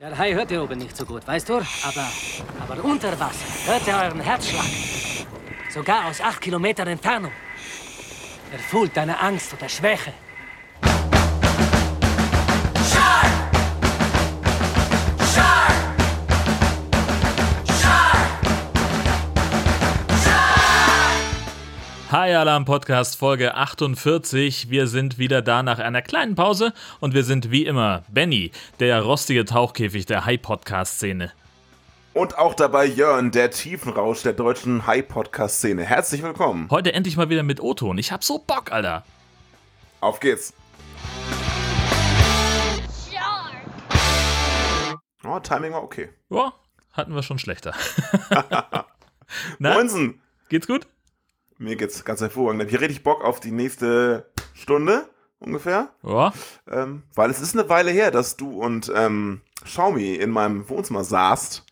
Der Hai hört hier oben nicht so gut, weißt du? Aber, aber unter Wasser hört er euren Herzschlag. Sogar aus acht Kilometern Entfernung. Er fühlt deine Angst oder Schwäche. Hi Alarm Podcast Folge 48. Wir sind wieder da nach einer kleinen Pause und wir sind wie immer Benny, der rostige Tauchkäfig der High Podcast Szene. Und auch dabei Jörn, der Tiefenrausch der deutschen High Podcast Szene. Herzlich willkommen. Heute endlich mal wieder mit O-Ton. Ich hab so Bock, Alter. Auf geht's. Oh, Timing war okay. Ja, hatten wir schon schlechter. Na? Moinsen. Geht's gut? Mir geht's ganz hervorragend. Ich habe richtig Bock auf die nächste Stunde ungefähr. Ja. Ähm, weil es ist eine Weile her, dass du und ähm, Xiaomi in meinem Wohnzimmer saßt.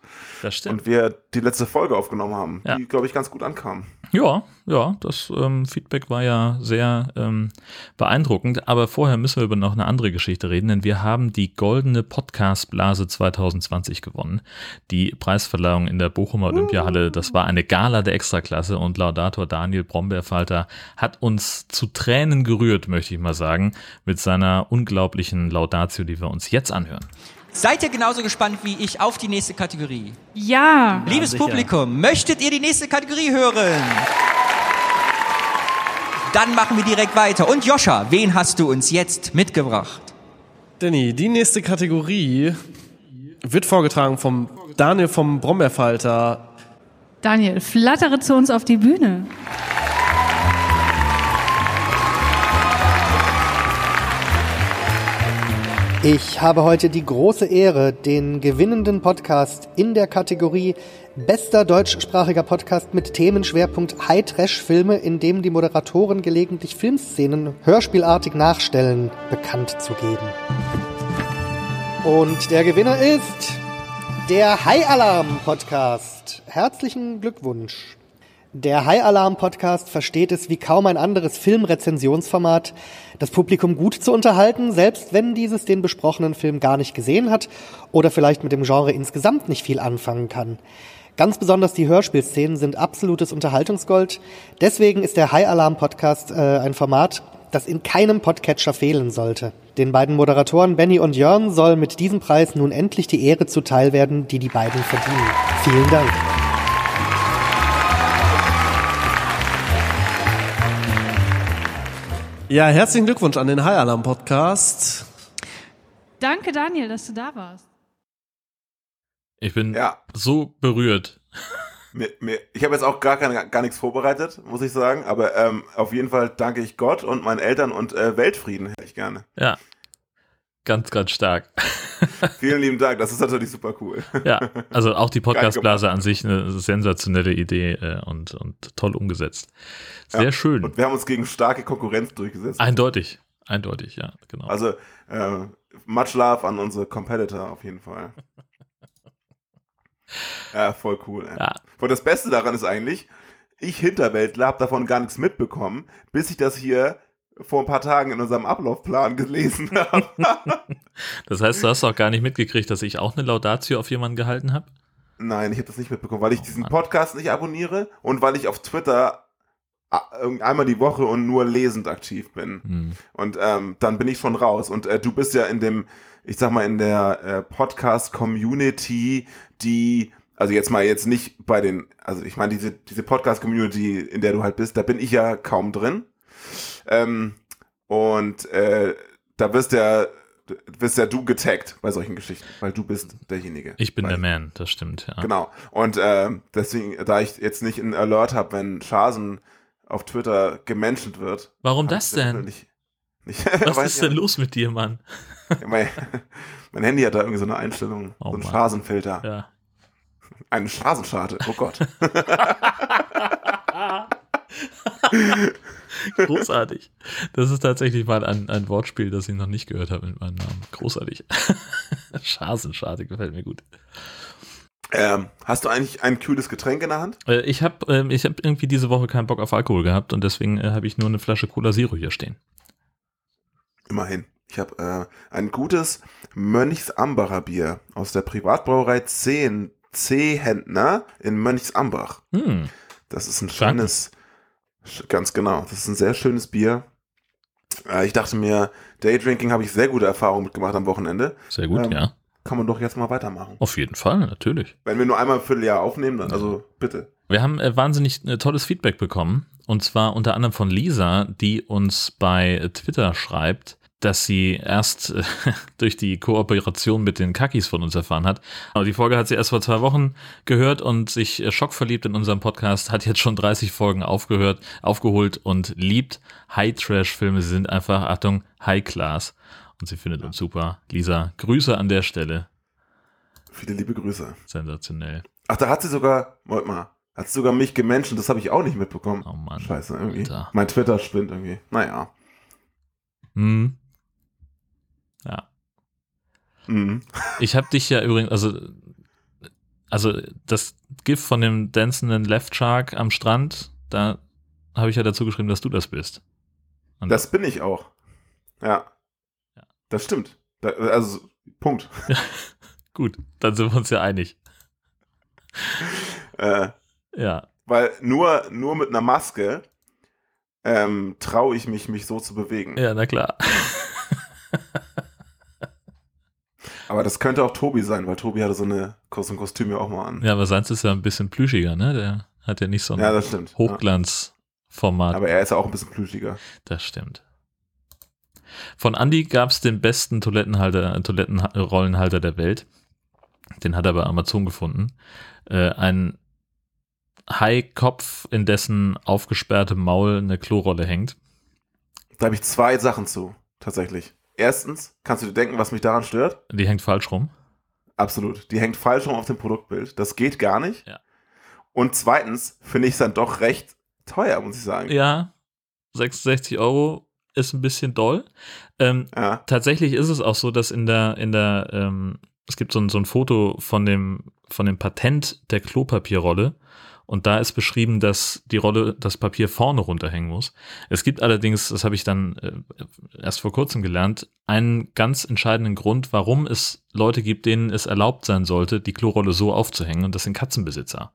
Das stimmt. Und wir die letzte Folge aufgenommen haben, ja. die, glaube ich, ganz gut ankam. Ja, ja, das ähm, Feedback war ja sehr ähm, beeindruckend. Aber vorher müssen wir über noch eine andere Geschichte reden, denn wir haben die Goldene Podcast-Blase 2020 gewonnen. Die Preisverleihung in der Bochumer Olympiahalle, das war eine Gala der Extraklasse und Laudator Daniel Brombeerfalter hat uns zu Tränen gerührt, möchte ich mal sagen, mit seiner unglaublichen Laudatio, die wir uns jetzt anhören. Seid ihr genauso gespannt wie ich auf die nächste Kategorie? Ja. Liebes ja, Publikum, möchtet ihr die nächste Kategorie hören? Dann machen wir direkt weiter. Und Joscha, wen hast du uns jetzt mitgebracht? Danny, die nächste Kategorie wird vorgetragen vom Daniel vom Brombeerfalter. Daniel, flattere zu uns auf die Bühne. Ich habe heute die große Ehre, den gewinnenden Podcast in der Kategorie Bester deutschsprachiger Podcast mit Themenschwerpunkt High-Trash-Filme, in dem die Moderatoren gelegentlich Filmszenen hörspielartig nachstellen, bekannt zu geben. Und der Gewinner ist der High Alarm Podcast. Herzlichen Glückwunsch. Der High Alarm Podcast versteht es wie kaum ein anderes Filmrezensionsformat, das Publikum gut zu unterhalten, selbst wenn dieses den besprochenen Film gar nicht gesehen hat oder vielleicht mit dem Genre insgesamt nicht viel anfangen kann. Ganz besonders die Hörspielszenen sind absolutes Unterhaltungsgold. Deswegen ist der High Alarm Podcast äh, ein Format, das in keinem Podcatcher fehlen sollte. Den beiden Moderatoren Benny und Jörn soll mit diesem Preis nun endlich die Ehre zuteil werden, die die beiden verdienen. Vielen Dank. Ja, herzlichen Glückwunsch an den High Alarm Podcast. Danke, Daniel, dass du da warst. Ich bin ja. so berührt. Mir, mir, ich habe jetzt auch gar, keine, gar nichts vorbereitet, muss ich sagen. Aber ähm, auf jeden Fall danke ich Gott und meinen Eltern und äh, Weltfrieden hätte ich gerne. Ja. Ganz, ganz stark. Vielen lieben Dank, das ist natürlich super cool. Ja, also auch die Podcastblase an sich eine sensationelle Idee äh, und, und toll umgesetzt. Sehr ja, schön. Und wir haben uns gegen starke Konkurrenz durchgesetzt. Eindeutig, eindeutig, ja, genau. Also äh, much love an unsere Competitor auf jeden Fall. ja, voll cool. Ja. Und das Beste daran ist eigentlich, ich Hinterwäldler habe davon gar nichts mitbekommen, bis ich das hier vor ein paar Tagen in unserem Ablaufplan gelesen habe. das heißt, du hast auch gar nicht mitgekriegt, dass ich auch eine Laudatio auf jemanden gehalten habe? Nein, ich habe das nicht mitbekommen, weil ich diesen Podcast nicht abonniere und weil ich auf Twitter einmal die Woche und nur lesend aktiv bin. Hm. Und ähm, dann bin ich schon raus. Und äh, du bist ja in dem, ich sag mal, in der äh, Podcast-Community, die, also jetzt mal jetzt nicht bei den, also ich meine, diese, diese Podcast-Community, in der du halt bist, da bin ich ja kaum drin. Ähm, und äh, da wirst ja wirst ja du getaggt bei solchen Geschichten, weil du bist derjenige. Ich bin der Man, das stimmt, ja. Genau. Und äh, deswegen, da ich jetzt nicht einen Alert habe, wenn Schasen auf Twitter gemenschent wird. Warum das denn? Nicht, nicht, Was ist denn los mit dir, Mann? mein, mein, Handy hat da irgendwie so eine Einstellung, oh, so ein Schasenfilter. Ja. Eine Schasenscharte, oh Gott. Großartig. Das ist tatsächlich mal ein, ein Wortspiel, das ich noch nicht gehört habe mit meinem Namen. Großartig. Schasenscharte gefällt mir gut. Ähm, hast du eigentlich ein kühles Getränk in der Hand? Äh, ich habe äh, ich hab irgendwie diese Woche keinen Bock auf Alkohol gehabt und deswegen äh, habe ich nur eine Flasche Cola Zero hier stehen. Immerhin. Ich habe äh, ein gutes Mönchsambacher Bier aus der Privatbrauerei 10 C-Händner in Mönchsambach. Hm. Das ist ein Danke. schönes, sch- ganz genau, das ist ein sehr schönes Bier. Äh, ich dachte mir, Daydrinking habe ich sehr gute Erfahrungen mitgemacht am Wochenende. Sehr gut, Ähm, ja. Kann man doch jetzt mal weitermachen. Auf jeden Fall, natürlich. Wenn wir nur einmal im Vierteljahr aufnehmen, dann also bitte. Wir haben äh, wahnsinnig äh, tolles Feedback bekommen. Und zwar unter anderem von Lisa, die uns bei Twitter schreibt, dass sie erst äh, durch die Kooperation mit den Kakis von uns erfahren hat. Aber die Folge hat sie erst vor zwei Wochen gehört und sich äh, schockverliebt in unserem Podcast, hat jetzt schon 30 Folgen aufgehört, aufgeholt und liebt High-Trash-Filme. Sie sind einfach, Achtung, High-Class. Und sie findet uns super. Lisa, Grüße an der Stelle. Viele liebe Grüße. Sensationell. Ach, da hat sie sogar, warte mal, hat sie sogar mich gemenschen, das habe ich auch nicht mitbekommen. Oh Mann. Scheiße, irgendwie. Alter. Mein Twitter spinnt irgendwie. Naja. Hm. Ja. Mhm. Ich habe dich ja übrigens, also, also das GIF von dem dancenden Left Shark am Strand, da habe ich ja dazu geschrieben, dass du das bist. Und Das bin ich auch. Ja. Ja. Das stimmt. Da, also, Punkt. gut, dann sind wir uns ja einig. Äh, Ja, weil nur, nur mit einer Maske ähm, traue ich mich, mich so zu bewegen. ja, na klar. Aber das könnte auch Tobi sein, weil Tobi hatte so, eine, so ein Kostüm ja auch mal an. Ja, aber seins ist ja ein bisschen plüschiger, ne? Der hat ja nicht so ein Ja. Hochglanzformat. Aber er ist ja auch ein bisschen plüschiger. Das stimmt. Von Andy gab es den besten Toilettenhalter, äh, Toilettenrollenhalter der Welt. Den hat er bei Amazon gefunden. Äh, ein Haikopf, in dessen aufgesperrtem Maul eine Klorolle hängt. Da habe ich zwei Sachen zu, tatsächlich. Erstens, kannst du dir denken, was mich daran stört? Die hängt falsch rum. Absolut. Die hängt falsch rum auf dem Produktbild. Das geht gar nicht. Ja. Und zweitens finde ich es dann doch recht teuer, muss ich sagen. Ja, 66 Euro ist ein bisschen doll. Ähm, Ja. tatsächlich ist es auch so, dass in der, in der, ähm, es gibt so ein, so ein Foto von dem, von dem Patent der Klopapierrolle und da ist beschrieben, dass die Rolle, das Papier vorne runterhängen muss. Es gibt allerdings, das habe ich dann äh, erst vor kurzem gelernt, einen ganz entscheidenden Grund, warum es Leute gibt, denen es erlaubt sein sollte, die Klorolle so aufzuhängen und das sind Katzenbesitzer.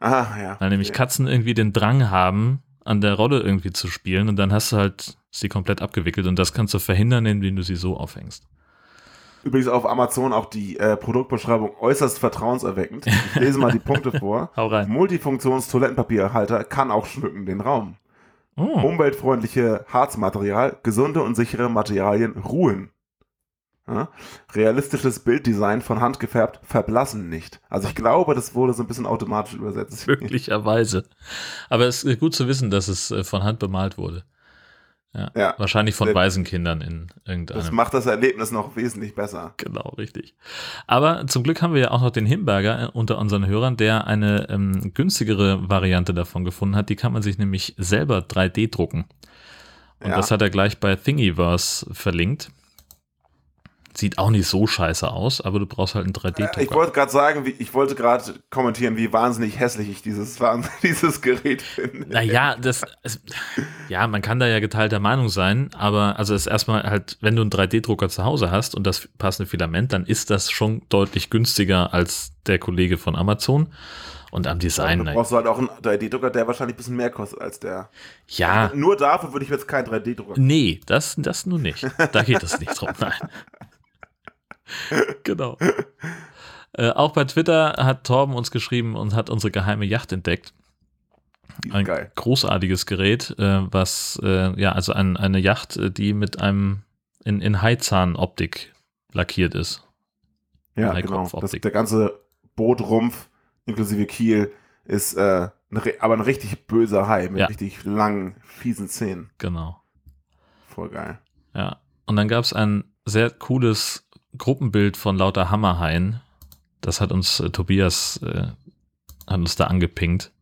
Aha, ja. Weil nämlich Okay. Katzen irgendwie den Drang haben, an der Rolle irgendwie zu spielen und dann hast du halt sie komplett abgewickelt und das kannst du verhindern, indem du sie so aufhängst. Übrigens auf Amazon auch die äh, Produktbeschreibung äußerst vertrauenserweckend. Ich lese mal die Punkte vor. Hau rein. Multifunktions-Toilettenpapierhalter kann auch schmücken den Raum. Oh, Umweltfreundliche Harzmaterial, gesunde und sichere Materialien ruhen. Ja? Realistisches Bilddesign von Hand gefärbt, verblassen nicht. Also ich glaube, das wurde so ein bisschen automatisch übersetzt. möglicherweise. Aber es ist gut zu wissen, dass es äh, von Hand bemalt wurde. Ja. Ja. Wahrscheinlich von Waisenkindern in Das irgendeinem. macht das Erlebnis noch wesentlich besser. Genau, richtig. Aber zum Glück haben wir ja auch noch den Himberger äh, unter unseren Hörern, der eine ähm, günstigere Variante davon gefunden hat. Die kann man sich nämlich selber 3D drucken. Und Ja. das hat er gleich bei Thingiverse verlinkt. Sieht auch nicht so scheiße aus, aber du brauchst halt einen Äh, Ich 3D-Drucker. wollte gerade sagen, wie, ich wollte gerade kommentieren, wie wahnsinnig hässlich ich dieses, dieses Gerät finde. Naja, das, es, ja, man kann da ja geteilter Meinung sein, aber also es ist erstmal halt, wenn du einen 3D-Drucker zu Hause hast und das passende Filament, dann ist das schon deutlich günstiger als der Kollege von Amazon. Und am Design, du na, brauchst du halt auch einen 3D-Drucker, der wahrscheinlich ein bisschen mehr kostet als der. ja, Nur dafür würde ich jetzt keinen 3D-Drucker. nee, das, das nur nicht. Da geht es nicht drum, nein. genau. Äh, auch bei Twitter hat Torben uns geschrieben und hat unsere geheime Yacht entdeckt. Ein geil. großartiges Gerät, äh, was, äh, ja, also ein, eine Yacht, äh, die mit einem in, in Haizahn-Optik lackiert ist. Ja, genau. Das, der ganze Bootrumpf inklusive Kiel ist äh, aber ein richtig böser Hai mit Ja. richtig langen, fiesen Zähnen. Genau. Voll geil. Ja. Und dann gab es ein sehr cooles Gruppenbild von lauter Hammerhaien. Das hat uns äh, Tobias, äh, hat uns da angepinkt.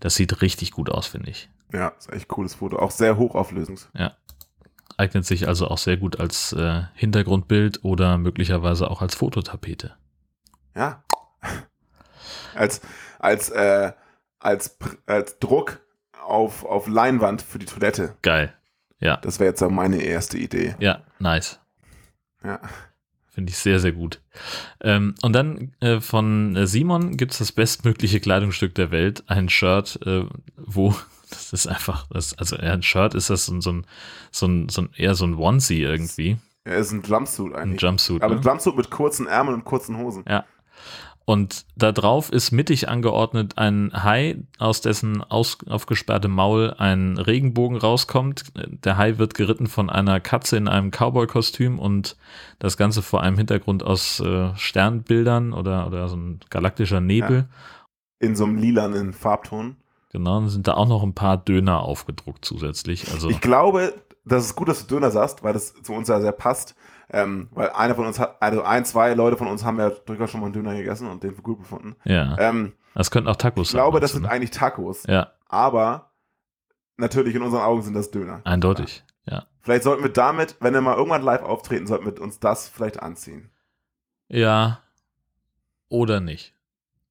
Das sieht richtig gut aus, finde ich. Ja, ist echt cooles Foto. Auch sehr hochauflösend. Eignet sich also auch sehr gut als äh, Hintergrundbild oder möglicherweise auch als Fototapete. Ja. als, als, äh, als, als Druck auf, auf Leinwand für die Toilette. Geil. Ja. Das wäre jetzt so meine erste Idee. Ja, nice. Ja. Finde ich sehr, sehr gut. Ähm, und dann äh, von äh, Simon gibt es das bestmögliche Kleidungsstück der Welt, ein Shirt, äh, wo das ist einfach, das, also ein Shirt ist das so, ein- so ein, so ein, so ein, eher so ein Onesie irgendwie, Er ist ein Jumpsuit ein eigentlich. Jumpsuit. Aber ne? ein Jumpsuit mit kurzen Ärmeln und kurzen Hosen. Ja. Und da drauf ist mittig angeordnet ein Hai, aus dessen aus, aufgesperrtem Maul ein Regenbogen rauskommt. Der Hai wird geritten von einer Katze in einem Cowboy-Kostüm und das Ganze vor einem Hintergrund aus äh, Sternbildern oder, oder so ein galaktischer Nebel. In so einem lilanen Farbton. Genau, und sind da auch noch ein paar Döner aufgedruckt zusätzlich. Also Ich glaube, das ist gut, dass du Döner sagst, weil das zu uns ja sehr passt. Ähm, weil einer von uns hat, also ein, zwei Leute von uns haben ja durchaus schon mal einen Döner gegessen und den für gut befunden. ja, Ähm, das könnten auch Tacos ich sein. glaube, das sind du, eigentlich Tacos. ne? Ja, Aber natürlich in unseren Augen sind das Döner. eindeutig. Ja. Vielleicht sollten wir damit, wenn wir mal irgendwann live auftreten, sollten wir uns das vielleicht anziehen. Ja. Oder nicht.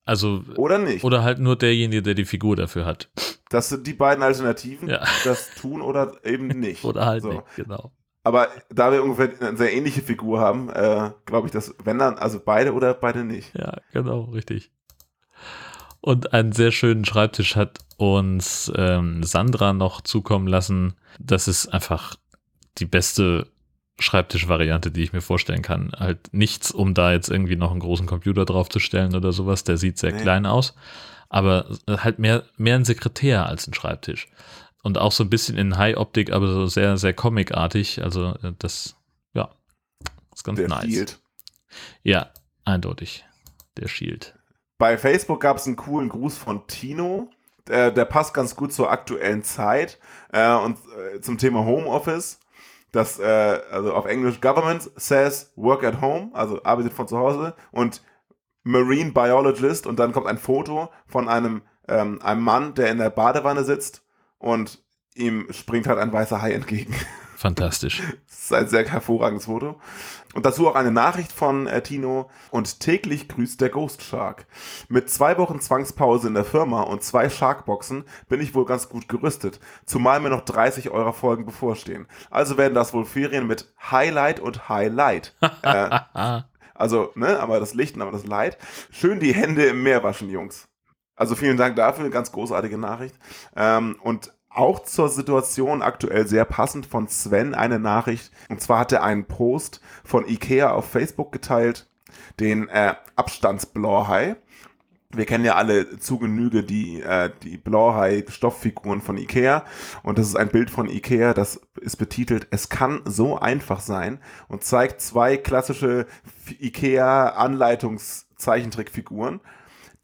Also, Oder nicht? oder halt nur derjenige, der die Figur dafür hat. Das sind die beiden Alternativen. Ja. Das tun oder eben nicht. Oder halt So. nicht, genau. Aber da wir ungefähr eine sehr ähnliche Figur haben, äh, glaube ich, dass wenn dann, also beide oder beide nicht. Ja, genau, richtig. Und einen sehr schönen Schreibtisch hat uns ähm, Sandra noch zukommen lassen. Das ist einfach die beste Schreibtischvariante, die ich mir vorstellen kann. Halt nichts, um da jetzt irgendwie noch einen großen Computer draufzustellen oder sowas. Der sieht sehr Nee. klein aus. Aber halt mehr, mehr ein Sekretär als ein Schreibtisch. Und auch so ein bisschen in High-Optik, aber so sehr, sehr comicartig. Also äh, das, ja, ist ganz Der nice. Shield. Ja, eindeutig. Der Shield. Bei Facebook gab es einen coolen Gruß von Tino. Der, der passt ganz gut zur aktuellen Zeit äh, und äh, zum Thema Homeoffice. Das, äh, also auf Englisch, Government says work at home, also arbeitet von zu Hause und Marine Biologist und dann kommt ein Foto von einem, ähm, einem Mann, der in der Badewanne sitzt und ihm springt halt ein weißer Hai entgegen. Fantastisch. Das ist ein sehr hervorragendes Foto. Und dazu auch eine Nachricht von äh, Tino. Und täglich grüßt der Ghost Shark. Mit zwei Wochen Zwangspause in der Firma und zwei Sharkboxen bin ich wohl ganz gut gerüstet. Zumal mir noch 30 eurer Folgen bevorstehen. Also werden das wohl Ferien mit Highlight und Highlight. äh, also, ne, aber das Licht und aber das Light. Schön die Hände im Meer waschen, Jungs. Also vielen Dank dafür, eine ganz großartige Nachricht. Ähm, und auch zur Situation aktuell sehr passend von Sven eine Nachricht. Und zwar hat er einen Post von Ikea auf Facebook geteilt, den äh, Abstandsblauhai. Wir kennen ja alle zu Genüge die, äh, die Blauhai-Stofffiguren von Ikea. Und das ist ein Bild von Ikea, das ist betitelt, es kann so einfach sein und zeigt zwei klassische Ikea-Anleitungszeichentrickfiguren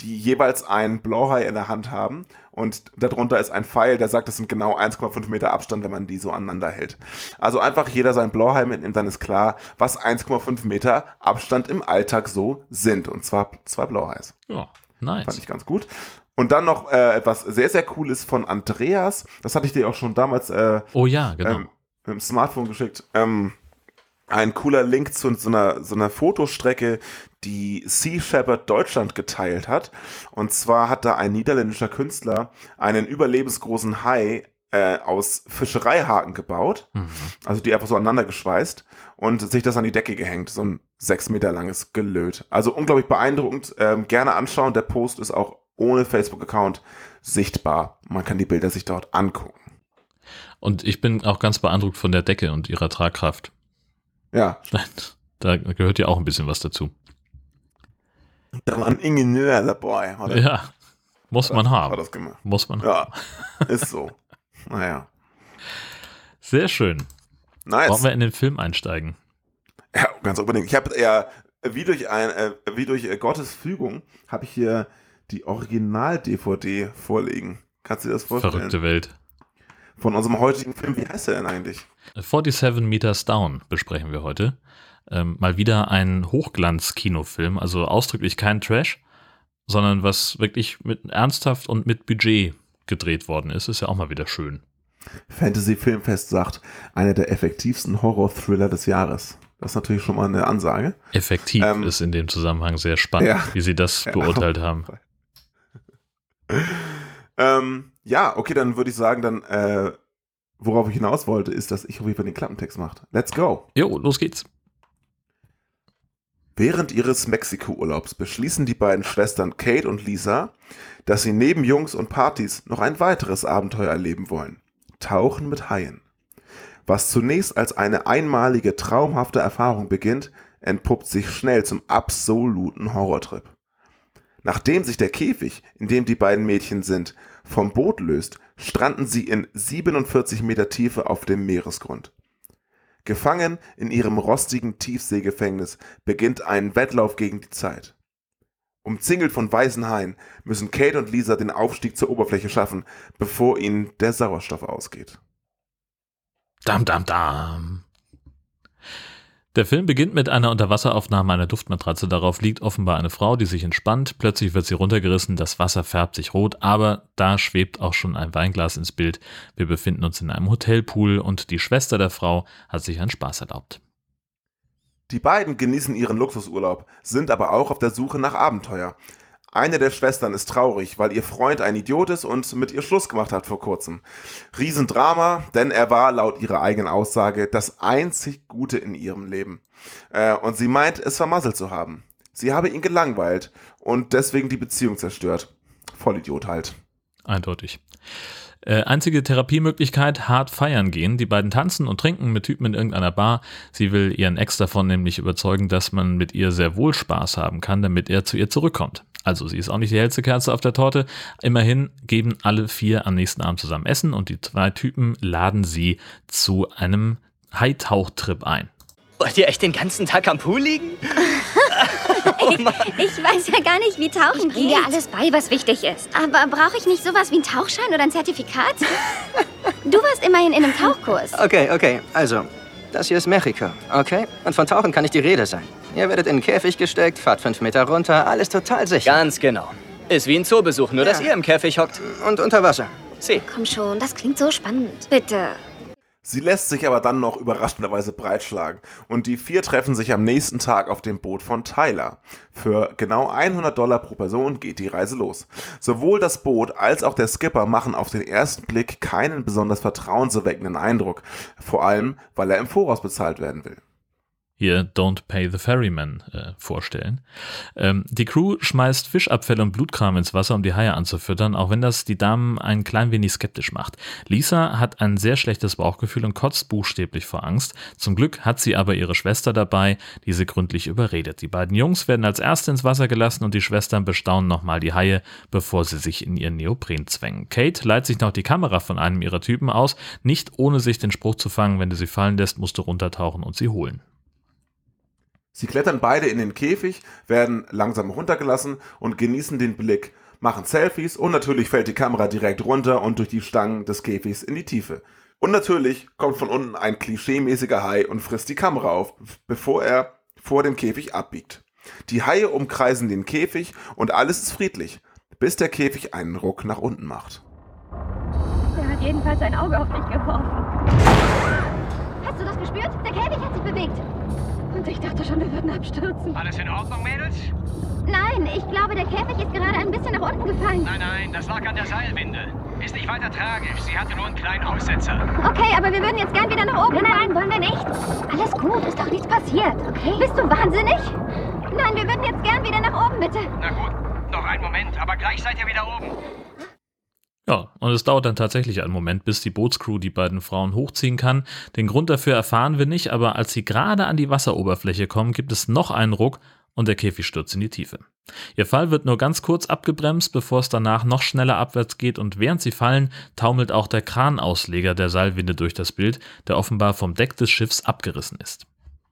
die jeweils einen Blauhai in der Hand haben und darunter ist ein Pfeil, der sagt, es sind genau 1,5 Meter Abstand, wenn man die so aneinander hält. Also einfach jeder sein Blauhai mitnimmt, dann ist klar, was 1,5 Meter Abstand im Alltag so sind. Und zwar zwei Blauhais. Ja, Fand nice. ich ganz gut. Und dann noch äh, etwas sehr, sehr cooles von Andreas. Das hatte ich dir auch schon damals äh, Oh ja, genau. ähm, mit dem Smartphone geschickt. Ähm, ein cooler Link zu so einer, so einer Fotostrecke, die Sea Shepherd Deutschland geteilt hat. Und zwar hat da ein niederländischer Künstler einen überlebensgroßen Hai äh, aus Fischereihaken gebaut. Mhm. Also die einfach so aneinander geschweißt und sich das an die Decke gehängt. So ein sechs Meter langes Gelöt. Also unglaublich beeindruckend. Ähm, gerne anschauen. Der Post ist auch ohne Facebook-Account sichtbar. Man kann die Bilder sich dort angucken. Und ich bin auch ganz beeindruckt von der Decke und ihrer Tragkraft. Ja, Da gehört ja auch ein bisschen was dazu. Da war ein Ingenieur dabei. Hat er, Ja, muss man hat haben. das gemacht. Muss man haben. Ja, ist so. Naja. Sehr schön. Nice. Wollen wir in den Film einsteigen? Ja, ganz unbedingt. Ich habe ja, wie durch ein, äh, wie durch äh, Gottes Fügung, habe ich hier die Original-DVD vorliegen. Kannst du dir das vorstellen? Verrückte Welt. Von unserem heutigen Film. Wie heißt der denn eigentlich? 47 Meters Down besprechen wir heute. Ähm, mal wieder ein Hochglanz-Kinofilm, also ausdrücklich kein Trash, sondern was wirklich mit ernsthaft und mit Budget gedreht worden ist, ist ja auch mal wieder schön. Fantasy Filmfest sagt, einer der effektivsten Horror-Thriller des Jahres. Das ist natürlich schon mal eine Ansage. Effektiv Ähm, ist in dem Zusammenhang sehr spannend, ja. wie sie das Ja, beurteilt haben. Ähm, ja, okay, dann würde ich sagen, dann äh, worauf ich hinaus wollte, ist, dass ich auf jeden Fall den Klappentext macht. Let's go. Jo, los geht's. Während ihres Mexiko-Urlaubs beschließen die beiden Schwestern Kate und Lisa, dass sie neben Jungs und Partys noch ein weiteres Abenteuer erleben wollen. Tauchen mit Haien. Was zunächst als eine einmalige, traumhafte Erfahrung beginnt, entpuppt sich schnell zum absoluten Horrortrip. Nachdem sich der Käfig, in dem die beiden Mädchen sind, vom Boot löst, stranden sie in 47 Meter Tiefe auf dem Meeresgrund. Gefangen in ihrem rostigen Tiefseegefängnis beginnt ein Wettlauf gegen die Zeit. Umzingelt von weißen Haien müssen Kate und Lisa den Aufstieg zur Oberfläche schaffen, bevor ihnen der Sauerstoff ausgeht. Dam, dam, dam. Der Film beginnt mit einer Unterwasseraufnahme einer Duftmatratze. Darauf liegt offenbar eine Frau, die sich entspannt. Plötzlich wird sie runtergerissen, das Wasser färbt sich rot, aber da schwebt auch schon ein Weinglas ins Bild. Wir befinden uns in einem Hotelpool und die Schwester der Frau hat sich einen Spaß erlaubt. Die beiden genießen ihren Luxusurlaub, sind aber auch auf der Suche nach Abenteuer. Eine der Schwestern ist traurig, weil ihr Freund ein Idiot ist und mit ihr Schluss gemacht hat vor kurzem. Riesendrama, denn er war laut ihrer eigenen Aussage das einzig Gute in ihrem Leben. Äh, und sie meint, es vermasselt zu haben. Sie habe ihn gelangweilt und deswegen die Beziehung zerstört. Vollidiot halt. Eindeutig. Äh, einzige Therapiemöglichkeit, hart feiern gehen. Die beiden tanzen und trinken mit Typen in irgendeiner Bar. Sie will ihren Ex davon nämlich überzeugen, dass man mit ihr sehr wohl Spaß haben kann, damit er zu ihr zurückkommt. Also sie ist auch nicht die hellste Kerze auf der Torte. Immerhin geben alle vier am nächsten Abend zusammen Essen und die zwei Typen laden sie zu einem Haitauchtrip ein. Wollt ihr echt den ganzen Tag am Pool liegen? Ich, ich weiß ja gar nicht, wie Tauchen Ich geht. dir alles bei, was wichtig ist. Aber brauche ich nicht sowas wie einen Tauchschein oder ein Zertifikat? Du warst immerhin in einem Tauchkurs. Okay, okay, also, das hier ist Mexiko, okay? Und von Tauchen kann nicht die Rede sein. Ihr werdet in einen Käfig gesteckt, fahrt fünf Meter runter, alles total sicher. Ganz genau. Ist wie ein Zoobesuch, nur dass Ja. ihr im Käfig hockt. Und unter Wasser. Sie. Komm schon, das klingt so spannend. Bitte. Sie lässt sich aber dann noch überraschenderweise breitschlagen und die vier treffen sich am nächsten Tag auf dem Boot von Tyler. Für genau 100 Dollar pro Person geht die Reise los. Sowohl das Boot als auch der Skipper machen auf den ersten Blick keinen besonders vertrauenserweckenden Eindruck, vor allem weil er im Voraus bezahlt werden will. Hier Don't Pay the Ferryman äh, vorstellen. Ähm, die Crew schmeißt Fischabfälle und Blutkram ins Wasser, um die Haie anzufüttern, auch wenn das die Damen ein klein wenig skeptisch macht. Lisa hat ein sehr schlechtes Bauchgefühl und kotzt buchstäblich vor Angst. Zum Glück hat sie aber ihre Schwester dabei, die sie gründlich überredet. Die beiden Jungs werden als Erste ins Wasser gelassen und die Schwestern bestaunen nochmal die Haie, bevor sie sich in ihren Neopren zwängen. Kate leiht sich noch die Kamera von einem ihrer Typen aus, nicht ohne sich den Spruch zu fangen, wenn du sie fallen lässt, musst du runtertauchen und sie holen. Sie klettern beide in den Käfig, werden langsam runtergelassen und genießen den Blick, machen Selfies und natürlich fällt die Kamera direkt runter und durch die Stangen des Käfigs in die Tiefe. Und natürlich kommt von unten ein klischeemäßiger Hai und frisst die Kamera auf, bevor er vor dem Käfig abbiegt. Die Haie umkreisen den Käfig und alles ist friedlich, bis der Käfig einen Ruck nach unten macht. Er hat jedenfalls ein Auge auf dich geworfen. Hast du das gespürt? Der Käfig hat sich bewegt. Und ich dachte schon, wir würden abstürzen. Alles in Ordnung, Mädels? Nein, ich glaube, der Käfig ist gerade ein bisschen nach unten gefallen. Nein, nein, das lag an der Seilwinde. Ist nicht weiter tragisch. Sie hatte nur einen kleinen Aussetzer. Okay, aber wir würden jetzt gern wieder nach oben. Nein, nein, nein, wollen wir nicht. Alles gut, ist doch nichts passiert, okay? Bist du wahnsinnig? Nein, wir würden jetzt gern wieder nach oben, bitte. Na gut, noch einen Moment, aber gleich seid ihr wieder oben. Ja, und es dauert dann tatsächlich einen Moment, bis die Bootscrew die beiden Frauen hochziehen kann. Den Grund dafür erfahren wir nicht, aber als sie gerade an die Wasseroberfläche kommen, gibt es noch einen Ruck und der Käfig stürzt in die Tiefe. Ihr Fall wird nur ganz kurz abgebremst, bevor es danach noch schneller abwärts geht und während sie fallen, taumelt auch der Kranausleger der Seilwinde durch das Bild, der offenbar vom Deck des Schiffs abgerissen ist.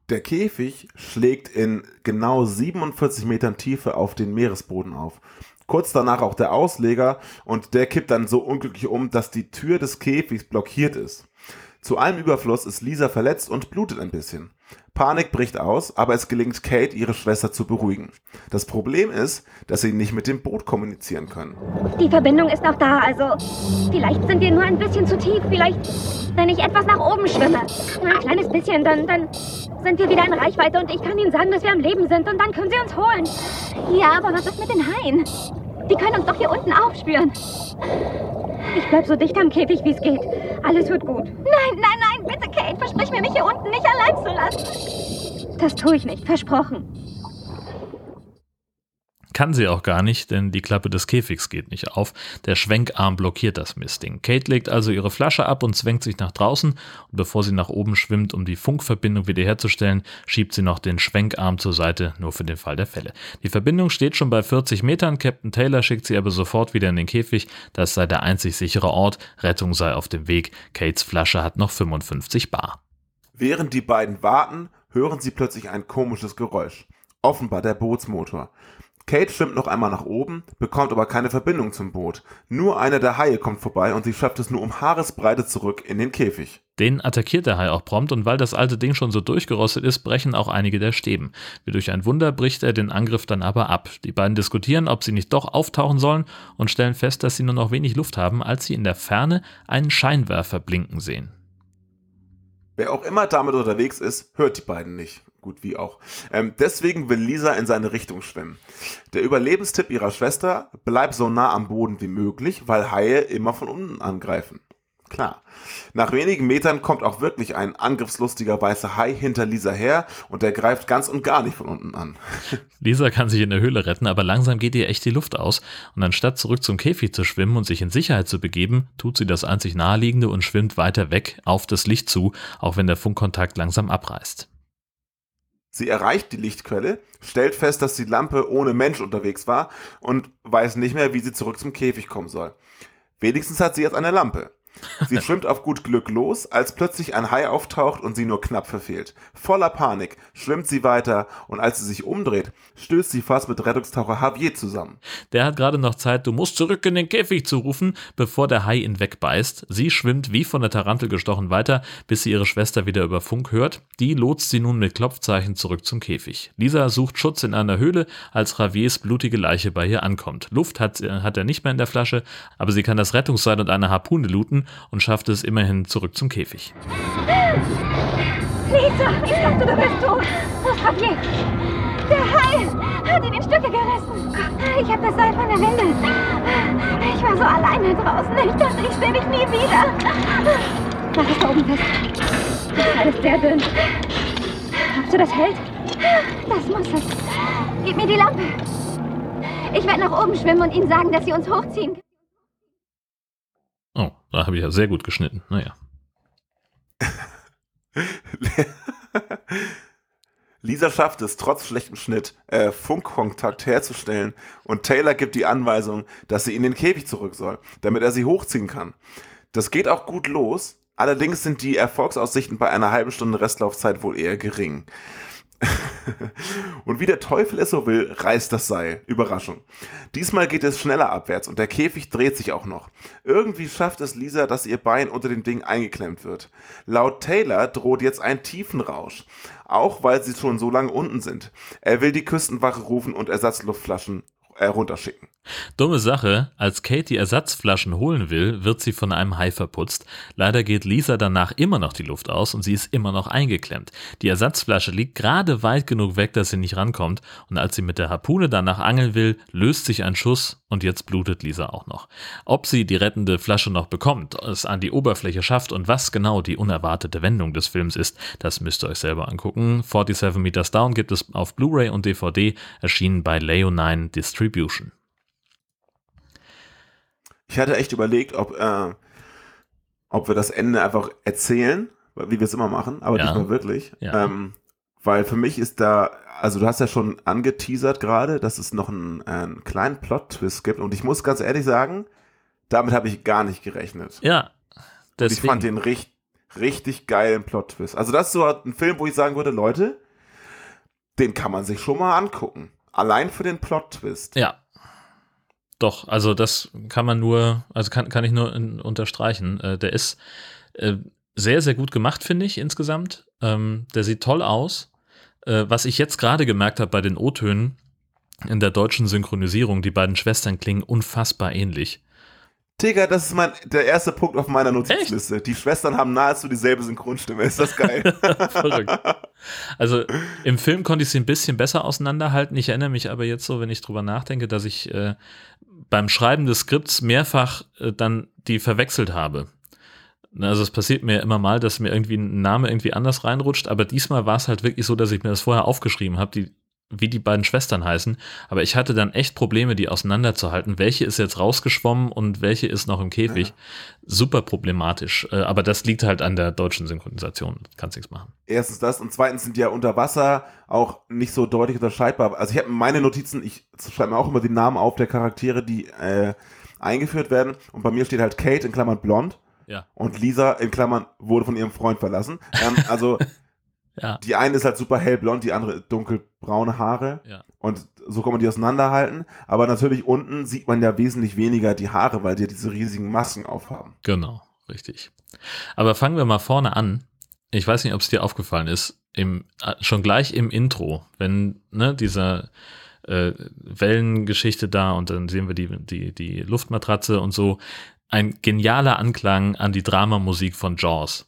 Der Käfig schlägt in genau 47 Metern Tiefe auf den Meeresboden auf. Kurz danach auch der Ausleger und der kippt dann so unglücklich um, dass die Tür des Käfigs blockiert ist. Zu allem Überfluss ist Lisa verletzt und blutet ein bisschen. Panik bricht aus, aber es gelingt Kate, ihre Schwester zu beruhigen. Das Problem ist, dass sie nicht mit dem Boot kommunizieren können. Die Verbindung ist noch da, also vielleicht sind wir nur ein bisschen zu tief. Vielleicht, wenn ich etwas nach oben schwimme. Ein kleines bisschen, dann, dann sind wir wieder in Reichweite und ich kann ihnen sagen, dass wir am Leben sind und dann können sie uns holen. Ja, aber was ist mit den Haien? Die können uns doch hier unten aufspüren. Ich bleib so dicht am Käfig, wie es geht. Alles wird gut. Nein, nein, nein, bitte, Kate, versprich mir, mich hier unten nicht allein zu lassen. Das tue ich nicht, versprochen. Kann sie auch gar nicht, denn die Klappe des Käfigs geht nicht auf. Der Schwenkarm blockiert das Mistding. Kate legt also ihre Flasche ab und zwängt sich nach draußen. Und bevor sie nach oben schwimmt, um die Funkverbindung wiederherzustellen, schiebt sie noch den Schwenkarm zur Seite, nur für den Fall der Fälle. Die Verbindung steht schon bei 40 Metern. Captain Taylor schickt sie aber sofort wieder in den Käfig. Das sei der einzig sichere Ort. Rettung sei auf dem Weg. Kates Flasche hat noch 55 Bar. Während die beiden warten, hören sie plötzlich ein komisches Geräusch. Offenbar der Bootsmotor. Kate schwimmt noch einmal nach oben, bekommt aber keine Verbindung zum Boot. Nur einer der Haie kommt vorbei und sie schafft es nur um Haaresbreite zurück in den Käfig. Den attackiert der Hai auch prompt und weil das alte Ding schon so durchgerostet ist, brechen auch einige der Stäben. Wie durch ein Wunder bricht er den Angriff dann aber ab. Die beiden diskutieren, ob sie nicht doch auftauchen sollen und stellen fest, dass sie nur noch wenig Luft haben, als sie in der Ferne einen Scheinwerfer blinken sehen. Wer auch immer damit unterwegs ist, hört die beiden nicht gut wie auch. Ähm, deswegen will Lisa in seine Richtung schwimmen. Der Überlebenstipp ihrer Schwester, bleib so nah am Boden wie möglich, weil Haie immer von unten angreifen. Klar. Nach wenigen Metern kommt auch wirklich ein angriffslustiger weißer Hai hinter Lisa her und der greift ganz und gar nicht von unten an. Lisa kann sich in der Höhle retten, aber langsam geht ihr echt die Luft aus und anstatt zurück zum Käfig zu schwimmen und sich in Sicherheit zu begeben, tut sie das einzig naheliegende und schwimmt weiter weg auf das Licht zu, auch wenn der Funkkontakt langsam abreißt. Sie erreicht die Lichtquelle, stellt fest, dass die Lampe ohne Mensch unterwegs war und weiß nicht mehr, wie sie zurück zum Käfig kommen soll. Wenigstens hat sie jetzt eine Lampe. Sie schwimmt auf gut Glück los, als plötzlich ein Hai auftaucht und sie nur knapp verfehlt. Voller Panik schwimmt sie weiter und als sie sich umdreht, stößt sie fast mit Rettungstaucher Javier zusammen. Der hat gerade noch Zeit, du musst zurück in den Käfig zu rufen, bevor der Hai ihn wegbeißt. Sie schwimmt wie von der Tarantel gestochen weiter, bis sie ihre Schwester wieder über Funk hört. Die lotst sie nun mit Klopfzeichen zurück zum Käfig. Lisa sucht Schutz in einer Höhle, als Javiers blutige Leiche bei ihr ankommt. Luft hat, hat er nicht mehr in der Flasche, aber sie kann das Rettungsseil und eine Harpune looten und schafft es immerhin zurück zum Käfig. Lisa, ich dachte, du bist tot. Wo ist Javier? Der Hai hat ihn in Stücke gerissen. Ich habe das Seil von der Winde. Ich war so alleine draußen. Ich dachte, ich sehe dich nie wieder. Mach es da oben fest. Das ist sehr dünn. Glaubst du, das hält? Das muss es. Gib mir die Lampe. Ich werde nach oben schwimmen und ihnen sagen, dass sie uns hochziehen. Oh, da habe ich ja sehr gut geschnitten. Naja. Lisa schafft es, trotz schlechtem Schnitt, äh, Funkkontakt herzustellen und Taylor gibt die Anweisung, dass sie in den Käfig zurück soll, damit er sie hochziehen kann. Das geht auch gut los, allerdings sind die Erfolgsaussichten bei einer halben Stunde Restlaufzeit wohl eher gering. und wie der Teufel es so will, reißt das Seil. Überraschung. Diesmal geht es schneller abwärts und der Käfig dreht sich auch noch. Irgendwie schafft es Lisa, dass ihr Bein unter dem Ding eingeklemmt wird. Laut Taylor droht jetzt ein Tiefenrausch. Auch weil sie schon so lange unten sind. Er will die Küstenwache rufen und Ersatzluftflaschen äh, runterschicken. Dumme Sache, als Kate die Ersatzflaschen holen will, wird sie von einem Hai verputzt. Leider geht Lisa danach immer noch die Luft aus und sie ist immer noch eingeklemmt. Die Ersatzflasche liegt gerade weit genug weg, dass sie nicht rankommt und als sie mit der Harpune danach angeln will, löst sich ein Schuss und jetzt blutet Lisa auch noch. Ob sie die rettende Flasche noch bekommt, es an die Oberfläche schafft und was genau die unerwartete Wendung des Films ist, das müsst ihr euch selber angucken. 47 Meters Down gibt es auf Blu-ray und DVD, erschienen bei Leonine Distribution. Ich hatte echt überlegt, ob, äh, ob wir das Ende einfach erzählen, wie wir es immer machen, aber Ja. diesmal wirklich. Ja. Ähm, weil für mich ist da, also du hast ja schon angeteasert gerade, dass es noch einen, einen kleinen Plot-Twist gibt und ich muss ganz ehrlich sagen, damit habe ich gar nicht gerechnet. Ja, Und ich deswegen. fand den richtig, richtig geilen Plot-Twist. Also das ist so ein Film, wo ich sagen würde, Leute, den kann man sich schon mal angucken. Allein für den Plot-Twist. Ja. Doch, also das kann man nur, also kann, kann ich nur in, unterstreichen. Äh, der ist äh, sehr, sehr gut gemacht, finde ich, insgesamt. Ähm, der sieht toll aus. Äh, was ich jetzt gerade gemerkt habe bei den O-Tönen in der deutschen Synchronisierung, die beiden Schwestern klingen unfassbar ähnlich. Digga, das ist mein, der erste Punkt auf meiner Notizliste. Die Schwestern haben nahezu dieselbe Synchronstimme. Ist das geil? Verrückt. Also im Film konnte ich sie ein bisschen besser auseinanderhalten. Ich erinnere mich aber jetzt so, wenn ich drüber nachdenke, dass ich äh, beim Schreiben des Skripts mehrfach äh, dann die verwechselt habe. Also es passiert mir immer mal, dass mir irgendwie ein Name irgendwie anders reinrutscht, aber diesmal war es halt wirklich so, dass ich mir das vorher aufgeschrieben habe, die wie die beiden Schwestern heißen, aber ich hatte dann echt Probleme, die auseinanderzuhalten. Welche ist jetzt rausgeschwommen und welche ist noch im Käfig? Ja. Super problematisch. Äh, aber das liegt halt an der deutschen Synchronisation. Kannst nichts machen. Erstens das und zweitens sind ja unter Wasser auch nicht so deutlich unterscheidbar. Also ich habe meine Notizen, ich schreibe mir auch immer die Namen auf der Charaktere, die äh, eingeführt werden. Und bei mir steht halt Kate in Klammern blond. Ja. Und Lisa in Klammern wurde von ihrem Freund verlassen. Ähm, also Ja. Die eine ist halt super hellblond, die andere dunkelbraune Haare. Ja. Und so kann man die auseinanderhalten. Aber natürlich unten sieht man ja wesentlich weniger die Haare, weil die ja diese riesigen Masken aufhaben. Genau, richtig. Aber fangen wir mal vorne an. Ich weiß nicht, ob es dir aufgefallen ist, im, äh, schon gleich im Intro, wenn ne, dieser äh, Wellengeschichte da und dann sehen wir die, die, die Luftmatratze und so, ein genialer Anklang an die Dramamusik von Jaws.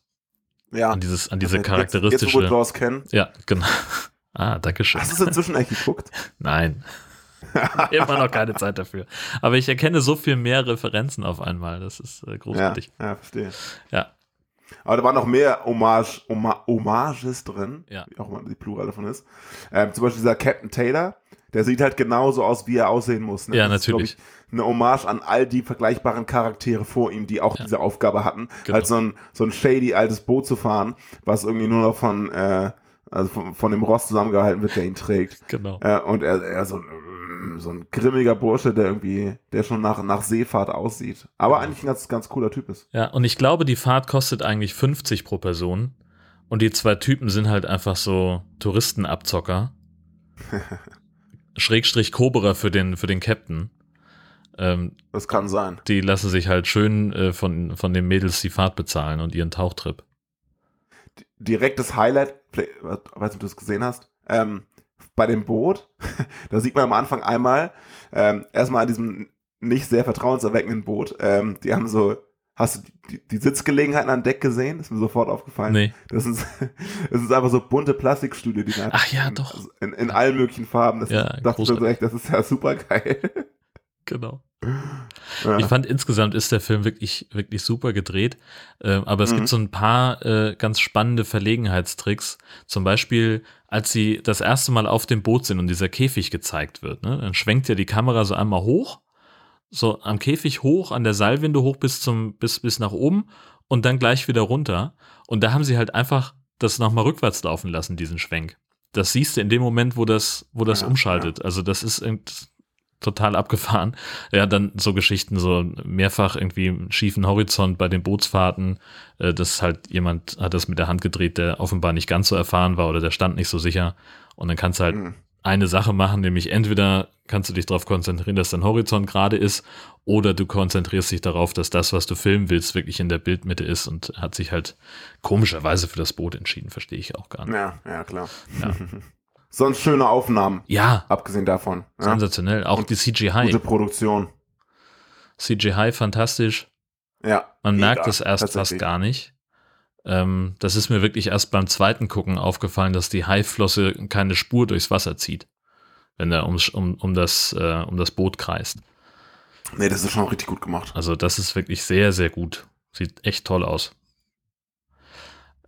Ja. An, dieses, an diese jetzt, charakteristische. Jetzt, wo wir Jaws kennen. Ja, genau. Ah, danke schön. Hast du es inzwischen eigentlich geguckt? Nein. Immer noch keine Zeit dafür. Aber ich erkenne so viel mehr Referenzen auf einmal. Das ist äh, großartig. Ja, ja, verstehe. Ja. Aber da waren noch mehr Hommage, Homa Hommages drin, Ja. wie auch immer die Plural davon ist. Ähm, zum Beispiel dieser Captain Taylor, der sieht halt genauso aus, wie er aussehen muss. Ne? Ja, Das ist, natürlich. ich, eine Hommage an all die vergleichbaren Charaktere vor ihm, die auch diese Aufgabe hatten, Genau. halt so ein, so ein shady altes Boot zu fahren, was irgendwie nur noch von, äh, also von, von dem Ross zusammengehalten wird, der ihn trägt. Genau. Äh, und er, er so, ein- so ein grimmiger Bursche, der irgendwie, der schon nach, nach Seefahrt aussieht. Aber eigentlich ein ganz, ganz cooler Typ ist. Ja, und ich glaube, die Fahrt kostet eigentlich 50 pro Person. Und die zwei Typen sind halt einfach so Touristenabzocker. Schrägstrich Cobra für den, für den Captain. Ähm, Das kann sein. die lassen sich halt schön äh, von, von den Mädels die Fahrt bezahlen und ihren Tauchtrip. Direktes Highlight, weiß nicht, ob du das gesehen hast, ähm, bei dem Boot, da sieht man am Anfang einmal, ähm, erstmal an diesem nicht sehr vertrauenserweckenden Boot, ähm, die haben so, hast du die, die Sitzgelegenheiten an Deck gesehen? Das ist mir sofort aufgefallen. Nee. Das ist, das ist einfach so bunte Plastikstühle, die da Ach ja, doch. In, in allen möglichen Farben. Das Ja, ist, großartig. echt, das ist ja super geil. Genau. Ja. Ich fand insgesamt ist der Film wirklich, wirklich super gedreht. Ähm, aber es Mhm. gibt so ein paar äh, ganz spannende Verlegenheitstricks. Zum Beispiel, als sie das erste Mal auf dem Boot sind und dieser Käfig gezeigt wird, ne, dann schwenkt ja die Kamera so einmal hoch, so am Käfig hoch, an der Seilwinde hoch bis zum, bis, bis nach oben und dann gleich wieder runter. Und da haben sie halt einfach das nochmal rückwärts laufen lassen, diesen Schwenk. Das siehst du in dem Moment, wo das, wo das Ja, umschaltet. Also das ist irgend- total abgefahren. Ja, dann so Geschichten, so mehrfach irgendwie schiefen Horizont bei den Bootsfahrten, äh, dass halt jemand hat das mit der Hand gedreht, der offenbar nicht ganz so erfahren war oder der stand nicht so sicher. Und dann kannst du halt Mhm. eine Sache machen, nämlich entweder kannst du dich darauf konzentrieren, dass dein Horizont gerade ist, oder du konzentrierst dich darauf, dass das, was du filmen willst, wirklich in der Bildmitte ist und hat sich halt komischerweise für das Boot entschieden, verstehe ich auch gar nicht. Ja, ja, klar. Ja. Sonst schöne Aufnahmen, Ja, abgesehen davon. Ja. sensationell. Auch die CGI. Gute Produktion. CGI fantastisch. Ja. Man merkt es erst fast gar nicht. Ähm, das ist mir wirklich erst beim zweiten Gucken aufgefallen, dass die Haiflosse keine Spur durchs Wasser zieht, wenn er ums, um, um, das, äh, um das Boot kreist. Nee, das ist schon richtig gut gemacht. Also das ist wirklich sehr, sehr gut. Sieht echt toll aus.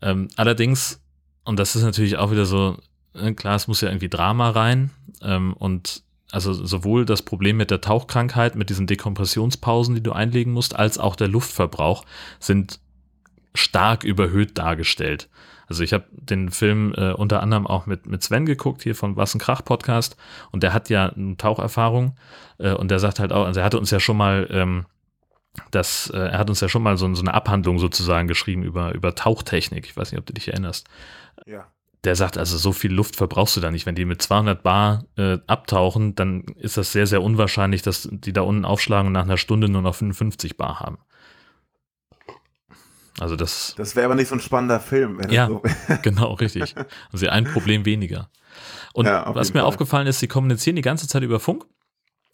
Ähm, allerdings, und das ist natürlich auch wieder so, klar, es muss ja irgendwie Drama rein. Ähm, und also sowohl das Problem mit der Tauchkrankheit, mit diesen Dekompressionspausen, die du einlegen musst, als auch der Luftverbrauch sind stark überhöht dargestellt. Also ich habe den Film äh, unter anderem auch mit, mit Sven geguckt, hier vom Was Krach Podcast, und der hat ja eine Taucherfahrung äh, und der sagt halt auch, also er hatte uns ja schon mal ähm, das, äh, er hat uns ja schon mal so, so eine Abhandlung sozusagen geschrieben über, über Tauchtechnik. Ich weiß nicht, ob du dich erinnerst. Ja. Der sagt also, so viel Luft verbrauchst du da nicht. Wenn die mit 200 Bar äh, abtauchen, dann ist das sehr, sehr unwahrscheinlich, dass die da unten aufschlagen und nach einer Stunde nur noch 55 Bar haben. Also das, Das wäre aber nicht so ein spannender Film. Wenn Ja. so genau, richtig. Also ein Problem weniger. Und Ja, was mir Fall. aufgefallen ist, sie kommunizieren die ganze Zeit über Funk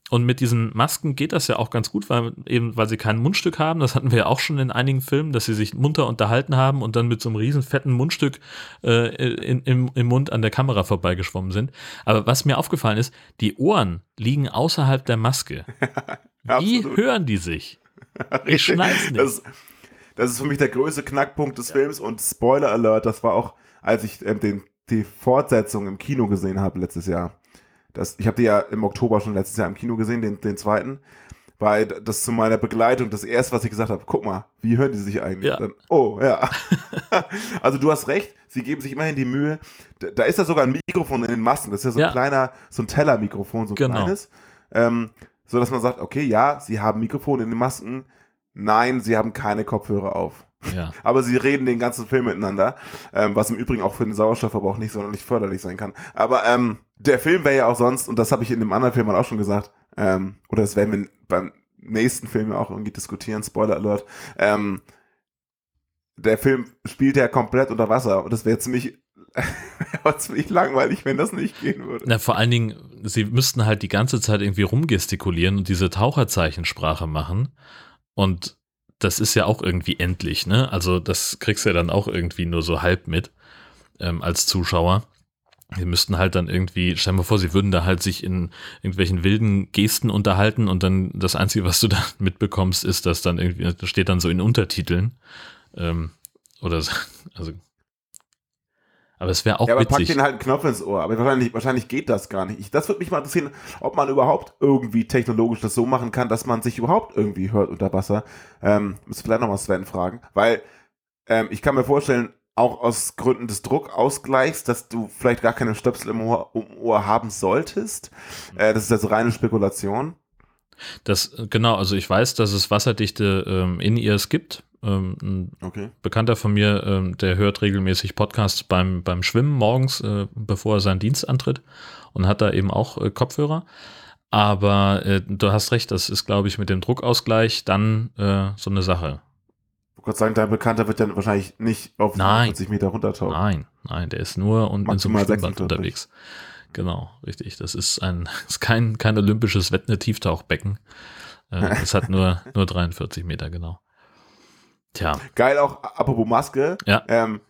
und mit diesen Masken geht das ja auch ganz gut, weil eben, weil sie kein Mundstück haben. Das hatten wir ja auch schon in einigen Filmen, dass sie sich munter unterhalten haben und dann mit so einem riesen fetten Mundstück äh, in, im, im Mund an der Kamera vorbeigeschwommen sind. Aber was mir aufgefallen ist, die Ohren liegen außerhalb der Maske. Wie hören die sich? Ich schneid's nicht. Das, das ist für mich der größte Knackpunkt des Films und Spoiler Alert, das war auch, als ich ähm, den, die Fortsetzung im Kino gesehen habe letztes Jahr. Das, ich habe die ja im Oktober schon letztes Jahr im Kino gesehen, den, den zweiten. Weil das zu meiner Begleitung das erste, was ich gesagt habe, guck mal, wie hören die sich eigentlich? Ja. Dann, oh, ja. also du hast recht, sie geben sich immerhin die Mühe. Da, da ist ja sogar ein Mikrofon in den Masken. Das ist ja so ein Ja. kleiner, so ein Tellermikrofon, so ein Genau. kleines. Ähm, so dass man sagt, okay, ja, sie haben Mikrofon in den Masken. Nein, sie haben keine Kopfhörer auf. Ja. Aber sie reden den ganzen Film miteinander, ähm, was im Übrigen auch für den Sauerstoffverbrauch nicht sonderlich förderlich sein kann. Aber ähm, der Film wäre ja auch sonst, und das habe ich in dem anderen Film auch schon gesagt, ähm, oder das werden wir beim nächsten Film ja auch irgendwie diskutieren, Spoiler Alert, ähm, der Film spielt ja komplett unter Wasser und das wäre ziemlich, wäre ziemlich langweilig, wenn das nicht gehen würde. Na, vor allen Dingen, sie müssten halt die ganze Zeit irgendwie rumgestikulieren und diese Taucherzeichensprache machen. Und das ist ja auch irgendwie endlich, ne? Also, das kriegst du ja dann auch irgendwie nur so halb mit ähm, als Zuschauer. Sie müssten halt dann irgendwie, stell dir mal vor, sie würden da halt sich in irgendwelchen wilden Gesten unterhalten und dann das Einzige, was du da mitbekommst, ist, dass dann irgendwie, das steht dann so in Untertiteln. Ähm, oder so, also. Aber es wäre auch ja, aber pack witzig. den halt einen Knopf ins Ohr. Aber wahrscheinlich, wahrscheinlich geht das gar nicht. Ich, das würde mich mal interessieren, ob man überhaupt irgendwie technologisch das so machen kann, dass man sich überhaupt irgendwie hört unter Wasser. Ähm, müsste vielleicht nochmal Sven fragen. Weil ähm, ich kann mir vorstellen, auch aus Gründen des Druckausgleichs, dass du vielleicht gar keine Stöpsel im Ohr, im Ohr haben solltest. Äh, das ist also reine Spekulation. Das, genau, also ich weiß, dass es wasserdichte ähm, In-Ears gibt. Ähm, ein Okay. Bekannter von mir, ähm, der hört regelmäßig Podcasts beim, beim Schwimmen morgens, äh, bevor er seinen Dienst antritt und hat da eben auch äh, Kopfhörer. Aber äh, du hast recht, das ist, glaube ich, mit dem Druckausgleich dann so eine Sache. Ich wollte sagen, dein Bekannter wird dann wahrscheinlich nicht auf Nein. 50 Meter runtertauchen. Nein, nein, der ist nur und in so einem Schwimmbad 46. unterwegs. Genau, richtig. Das ist ein ist kein, kein olympisches Wett- Tieftauchbecken. Äh, es hat nur, nur 43 Meter, genau. Tja, Geil auch, apropos Maske, Ja. ähm,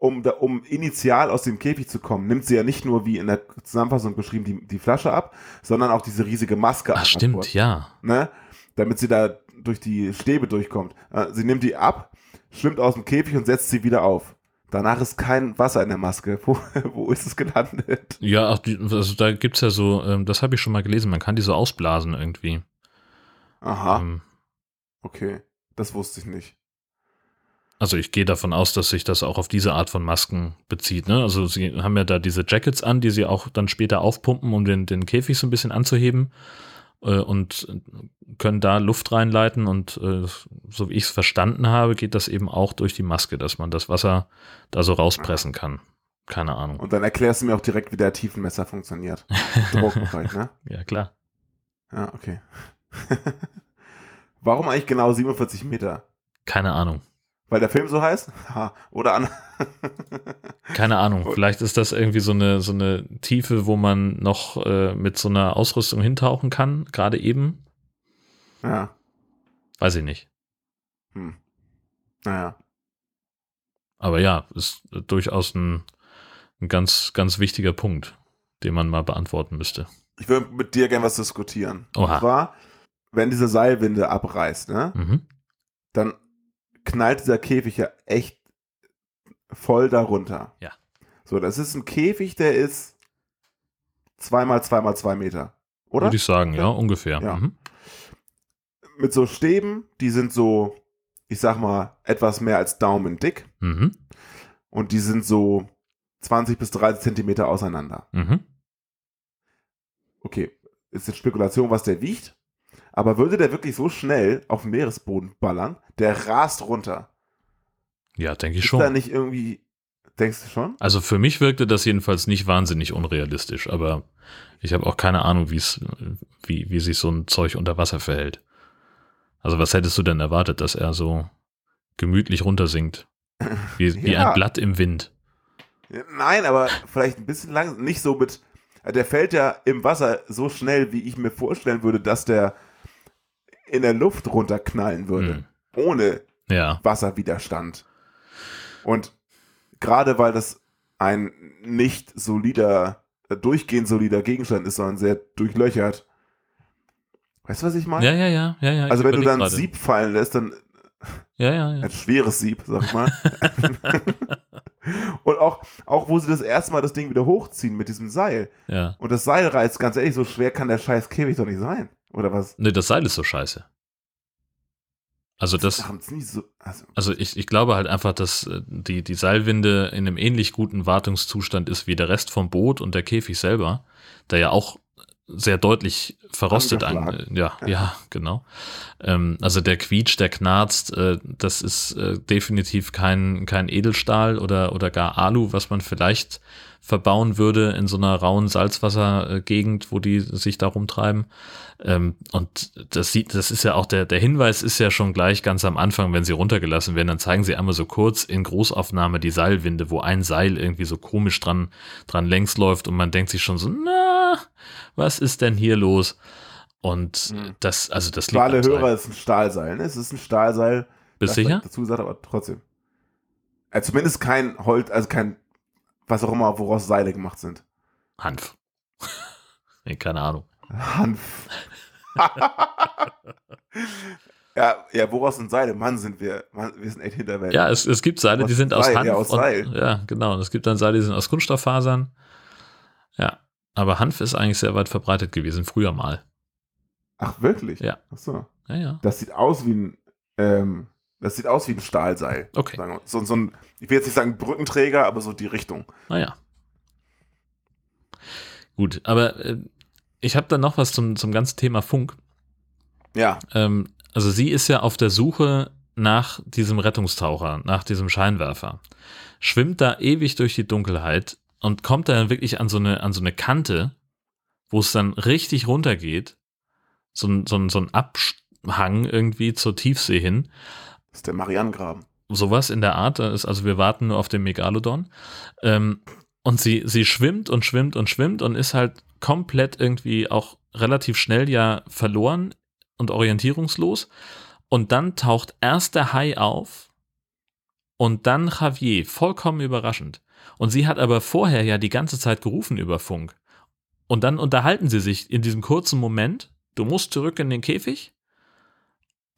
um, da- um initial aus dem Käfig zu kommen, nimmt sie ja nicht nur, wie in der Zusammenfassung beschrieben, die, die Flasche ab, sondern auch diese riesige Maske ach an stimmt, ja. Ne? Damit sie da durch die Stäbe durchkommt. Äh, sie nimmt die ab, schwimmt aus dem Käfig und setzt sie wieder auf. Danach ist kein Wasser in der Maske. Wo, wo ist es gelandet? Ja, ach, also da gibt's ja so, ähm, das habe ich schon mal gelesen, man kann die so ausblasen irgendwie. Aha, Ähm, okay. Das wusste ich nicht. also ich gehe davon aus, dass sich das auch auf diese Art von Masken bezieht. Ne? Also sie haben ja da diese Jackets an, die sie auch dann später aufpumpen, um den, den Käfig so ein bisschen anzuheben äh, und können da Luft reinleiten und äh, so wie ich es verstanden habe, geht das eben auch durch die Maske, dass man das Wasser da so rauspressen kann. Keine Ahnung. Und dann erklärst du mir auch direkt, wie der Tiefenmesser funktioniert. Druckbereich, ne? Ja, klar. Ja, okay. Warum eigentlich genau 47 Meter? Keine Ahnung. Weil der Film so heißt? Oder an. Keine Ahnung. Vielleicht ist das irgendwie so eine, so eine Tiefe, wo man noch äh, mit so einer Ausrüstung hintauchen kann, gerade eben. ja. Weiß ich nicht. Hm. Naja. Aber ja, ist durchaus ein, ein ganz, ganz wichtiger Punkt, den man mal beantworten müsste. Ich würde mit dir gerne was diskutieren. Oha. Und zwar, wenn diese Seilwinde abreißt, ne, Mhm. dann knallt dieser Käfig ja echt voll darunter. Ja. So, das ist ein Käfig, der ist zweimal zweimal zwei Meter. Oder? Würde ich sagen, ja, ungefähr. Ja. Mhm. Mit so Stäben, die sind so, ich sag mal, etwas mehr als Daumen dick. Mhm. Und die sind so 20 bis 30 Zentimeter auseinander. Mhm. Okay, ist jetzt Spekulation, was der wiegt. Aber würde der wirklich so schnell auf den Meeresboden ballern? Der rast runter. Ja, denke ich Ist da schon. nicht irgendwie, denkst du schon? Also für mich wirkte das jedenfalls nicht wahnsinnig unrealistisch, aber ich habe auch keine Ahnung, wie's, wie, wie sich so ein Zeug unter Wasser verhält. Also was hättest du denn erwartet, dass er so gemütlich runtersinkt? Wie, wie Ja. ein Blatt im Wind. Nein, aber vielleicht ein bisschen langsam. Nicht so mit. Der fällt ja im Wasser so schnell, wie ich mir vorstellen würde, dass der in der Luft runterknallen würde. Ohne Ja. Wasserwiderstand. Und gerade weil das ein nicht solider, äh, durchgehend solider Gegenstand ist, sondern sehr durchlöchert. Weißt du, was ich meine? Ja, ja, ja, ja, ja. Also wenn du dann ein. Sieb fallen lässt, dann Ja, ja, ja. ein schweres Sieb, sag mal. Und auch, auch wo sie das erste Mal das Ding wieder hochziehen mit diesem Seil. Ja. Und das Seil reißt, ganz ehrlich, so schwer kann der scheiß Käfig doch nicht sein. Oder was? Nee, das Seil ist so scheiße. Also das, so, also, also ich, ich glaube halt einfach, dass äh, die, die Seilwinde in einem ähnlich guten Wartungszustand ist wie der Rest vom Boot und der Käfig selber, der ja auch sehr deutlich verrostet an, Angeschlagen. ja, ja, genau. Ähm, also der quietscht, der knarzt, äh, das ist äh, definitiv kein, kein Edelstahl oder, oder gar Alu, was man vielleicht verbauen würde in so einer rauen Salzwassergegend, wo die sich da rumtreiben. Ähm, und das sieht, das ist ja auch der, der Hinweis ist ja schon gleich ganz am Anfang, wenn sie runtergelassen werden, dann zeigen sie einmal so kurz in Großaufnahme die Seilwinde, wo ein Seil irgendwie so komisch dran, dran längs läuft und man denkt sich schon so, na, was ist denn hier los? Und das, also das für liegt alle am Seil. Hörer ist ein Stahlseil, ne? Es ist ein Stahlseil. Bist sicher? Dazu gesagt, aber trotzdem. Äh, zumindest kein Holz, also kein, was auch immer, woraus Seile gemacht sind. Hanf. nee, keine Ahnung. Hanf. ja, ja, woraus sind Seile? Mann, sind wir, Mann, wir sind echt Hinterwelt. Ja, es, es gibt Seile, die sind aus Seil, Hanf. ja, aus und, Seil. Ja, genau. Und es gibt dann Seile, die sind aus Kunststofffasern. Ja, aber Hanf ist eigentlich sehr weit verbreitet gewesen, früher mal. Ach, wirklich? Ja. Ach so. Ja, ja. Das sieht aus wie ein, ähm, das sieht aus wie ein Stahlseil. Okay. So, so ein, ich will jetzt nicht sagen Brückenträger, aber so die Richtung. Naja. Gut, aber äh, ich habe dann noch was zum, zum ganzen Thema Funk. Ja. Ähm, also sie ist ja auf der Suche nach diesem Rettungstaucher, nach diesem Scheinwerfer. Schwimmt da ewig durch die Dunkelheit und kommt dann wirklich an so eine, an so eine Kante, wo es dann richtig runtergeht. So ein, so ein, so ein Abhang irgendwie zur Tiefsee hin. Das ist der Marianengraben. Sowas in der Art. Das ist, also wir warten nur auf den Megalodon. Ähm, und sie, sie schwimmt und schwimmt und schwimmt und ist halt komplett irgendwie auch relativ schnell ja verloren und orientierungslos. Und dann taucht erst der Hai auf und dann Javier, vollkommen überraschend. Und sie hat aber vorher ja die ganze Zeit gerufen über Funk. Und dann unterhalten sie sich in diesem kurzen Moment, du musst zurück in den Käfig.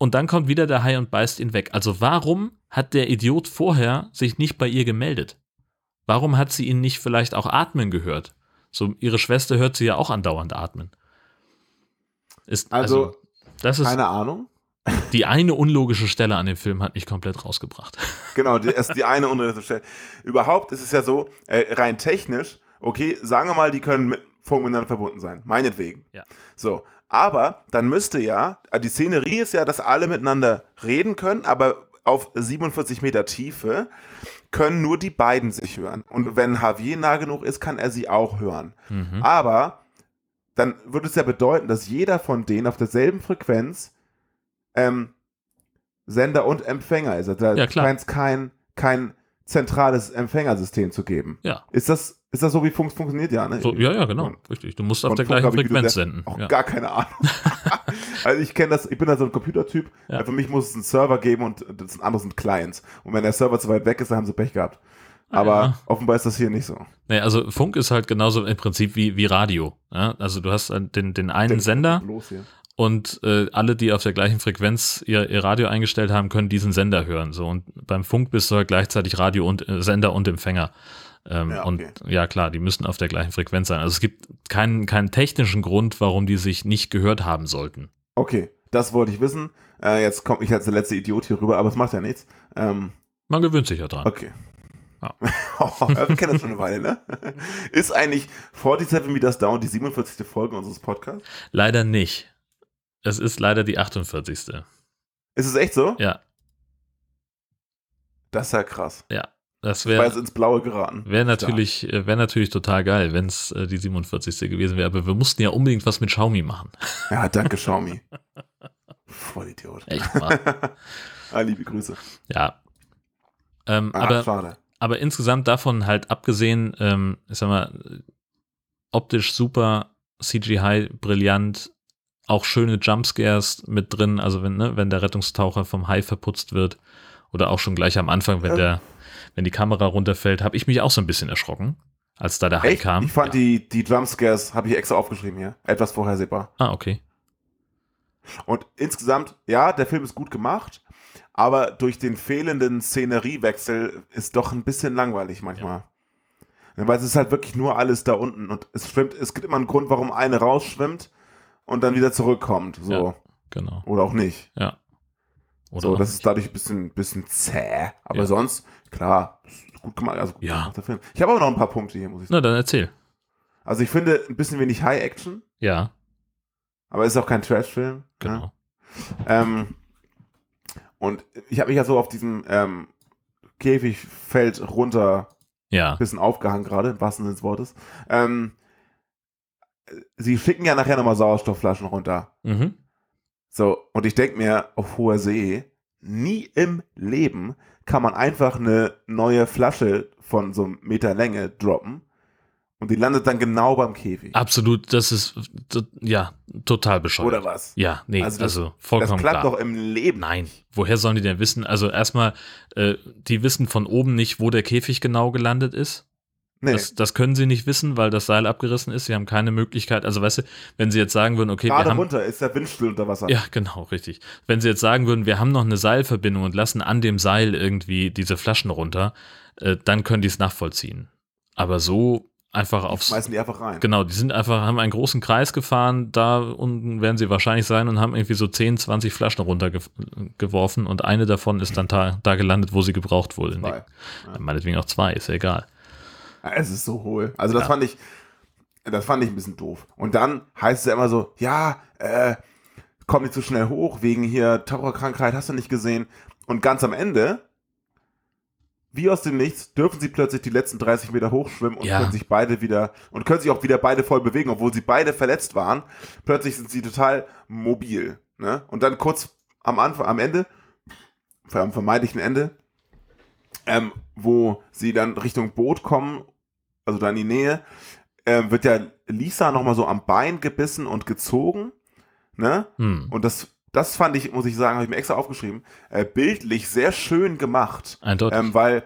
Und dann kommt wieder der Hai und beißt ihn weg. Also warum hat der Idiot vorher sich nicht bei ihr gemeldet? Warum hat sie ihn nicht vielleicht auch atmen gehört? So, ihre Schwester hört sie ja auch andauernd atmen. Ist, also, Also, das ist Keine Ahnung. die eine unlogische Stelle an dem Film hat mich komplett rausgebracht. Genau, die, erst die eine untere Stelle. Überhaupt ist es ja so, äh, rein technisch, okay, sagen wir mal, die können mit miteinander verbunden sein. Meinetwegen. Ja. So. Aber dann müsste ja, äh, die Szenerie ist ja, dass alle miteinander reden können, aber auf 47 Meter Tiefe können nur die beiden sich hören. Und wenn Javier nah genug ist, kann er sie auch hören. Mhm. Aber dann würde es ja bedeuten, dass jeder von denen auf derselben Frequenz ähm, Sender und Empfänger ist. Also da Ja, scheint es kein, kein zentrales Empfängersystem zu geben. Ja. Ist das, ist das so, wie Funk funktioniert? Ja, ne? So, ja, ja, genau. Richtig. Du musst auf der Funk gleichen Frequenz senden. Auch Ja. gar keine Ahnung. also ich kenne das, ich bin da so ein Computertyp. Ja. Für mich muss es einen Server geben und das andere sind Clients. Und wenn der Server zu weit weg ist, dann haben sie Pech gehabt. Aber Ah, Ja. offenbar ist das hier nicht so. Nee, also Funk ist halt genauso im Prinzip wie, wie Radio. Ja? Also du hast halt den, den einen Sender Los hier. und äh, alle, die auf der gleichen Frequenz ihr, ihr Radio eingestellt haben, können diesen Sender hören. So und beim Funk bist du halt gleichzeitig Radio und äh, Sender und Empfänger. Ähm, Ja, Und okay. ja klar, die müssen auf der gleichen Frequenz sein. Also es gibt keinen, keinen technischen Grund, warum die sich nicht gehört haben sollten. Okay, das wollte ich wissen. Äh, jetzt komme ich als der letzte Idiot hier rüber, aber es macht ja nichts. Ähm, Man gewöhnt sich ja dran. okay. Ja. Oh, wir kennen das schon eine Weile, ne? Ist eigentlich 47 Meters Down die 47. Folge unseres Podcasts? Leider nicht. Es ist leider die 48. Ist es echt so? Ja, Das ist ja krass. ja. Das wäre ins Blaue geraten. wär natürlich, äh, wär natürlich total geil, wenn es äh, die 47. gewesen wäre. Aber wir mussten ja unbedingt was mit Xiaomi machen. Ja, danke, Xiaomi. Vollidiot. Echt mal. ah, liebe Grüße. Ja. Ähm, Ah, aber, schade. aber insgesamt davon halt abgesehen, ähm, ich sag mal, optisch super, CGI brillant, auch schöne Jumpscares mit drin, also wenn, ne, wenn der Rettungstaucher vom Hai verputzt wird oder auch schon gleich am Anfang, wenn Ja. der, wenn die Kamera runterfällt, habe ich mich auch so ein bisschen erschrocken, als da der Hai Echt? kam. Ich fand die, die Jumpscares, habe ich extra aufgeschrieben hier, etwas vorhersehbar. Ah, okay. Und insgesamt, ja, der Film ist gut gemacht, aber durch den fehlenden Szeneriewechsel ist doch ein bisschen langweilig manchmal. Ja. Weil es ist halt wirklich nur alles da unten und es schwimmt, es gibt immer einen Grund, warum eine rausschwimmt und dann wieder zurückkommt. So. Ja, genau. Oder auch nicht. Ja. Oder so, das ist dadurch ein bisschen, bisschen zäh. Aber Ja. sonst, klar, gut gemacht. Also gut Ja. gemacht, Film. Ich habe aber noch ein paar Punkte hier, muss ich sagen. Na, dann erzähl. Also ich finde ein bisschen wenig High-Action, Ja, aber es ist auch kein Trash-Film. genau. Ne? Ähm, und ich habe mich ja so auf diesem ähm, Käfigfeld runter Ja. ein bisschen aufgehangen gerade, im wahrsten Sinne des Wortes. Ähm, sie schicken ja nachher nochmal Sauerstoffflaschen runter. Mhm. So, und ich denke mir, auf hoher See, nie im Leben kann man einfach eine neue Flasche von so einem Meter Länge droppen und die landet dann genau beim Käfig. Absolut, das ist ja total bescheuert. Oder was? Ja, nee, Also also, das- vollkommen das klappt klar. doch im Leben. Nein, woher sollen die denn wissen? Also erstmal, äh, die wissen von oben nicht, wo der Käfig genau gelandet ist. Nee. Das, das können sie nicht wissen, weil das Seil abgerissen ist. Sie haben keine Möglichkeit. Also weißt du, wenn sie jetzt sagen würden, okay, wir Gerade haben runter ist der Windstill unter Wasser. Ja, genau, richtig. Wenn sie jetzt sagen würden, wir haben noch eine Seilverbindung und lassen an dem Seil irgendwie diese Flaschen runter, äh, dann können die es nachvollziehen. Aber so einfach aufs. Schmeißen die einfach rein. Genau, die sind einfach, haben einen großen Kreis gefahren, da unten werden sie wahrscheinlich sein und haben irgendwie so 10, 20 Flaschen runtergeworfen und eine davon ist dann da, da gelandet, wo sie gebraucht wurde. Zwei. Ja. Meinetwegen auch zwei, ist ja egal. Es ist so hohl. Also das Ja. fand ich, das fand ich ein bisschen doof. Und dann heißt es ja immer so, ja, äh, komm nicht zu schnell hoch, wegen hier Taucherkrankheit, hast du nicht gesehen. Und ganz am Ende, wie aus dem Nichts, dürfen sie plötzlich die letzten 30 Meter hochschwimmen und Ja. können sich beide wieder, und können sich auch wieder beide voll bewegen, obwohl sie beide verletzt waren. Plötzlich sind sie total mobil. Ne? Und dann kurz am Anfang, am Ende, am vermeintlichen Ende, ähm, wo sie dann Richtung Boot kommen, also da in die Nähe, ähm, wird ja Lisa nochmal so am Bein gebissen und gezogen. Ne? Hm. Und das, das fand ich, muss ich sagen, habe ich mir extra aufgeschrieben, äh, bildlich sehr schön gemacht. Eindeutig. Ähm, weil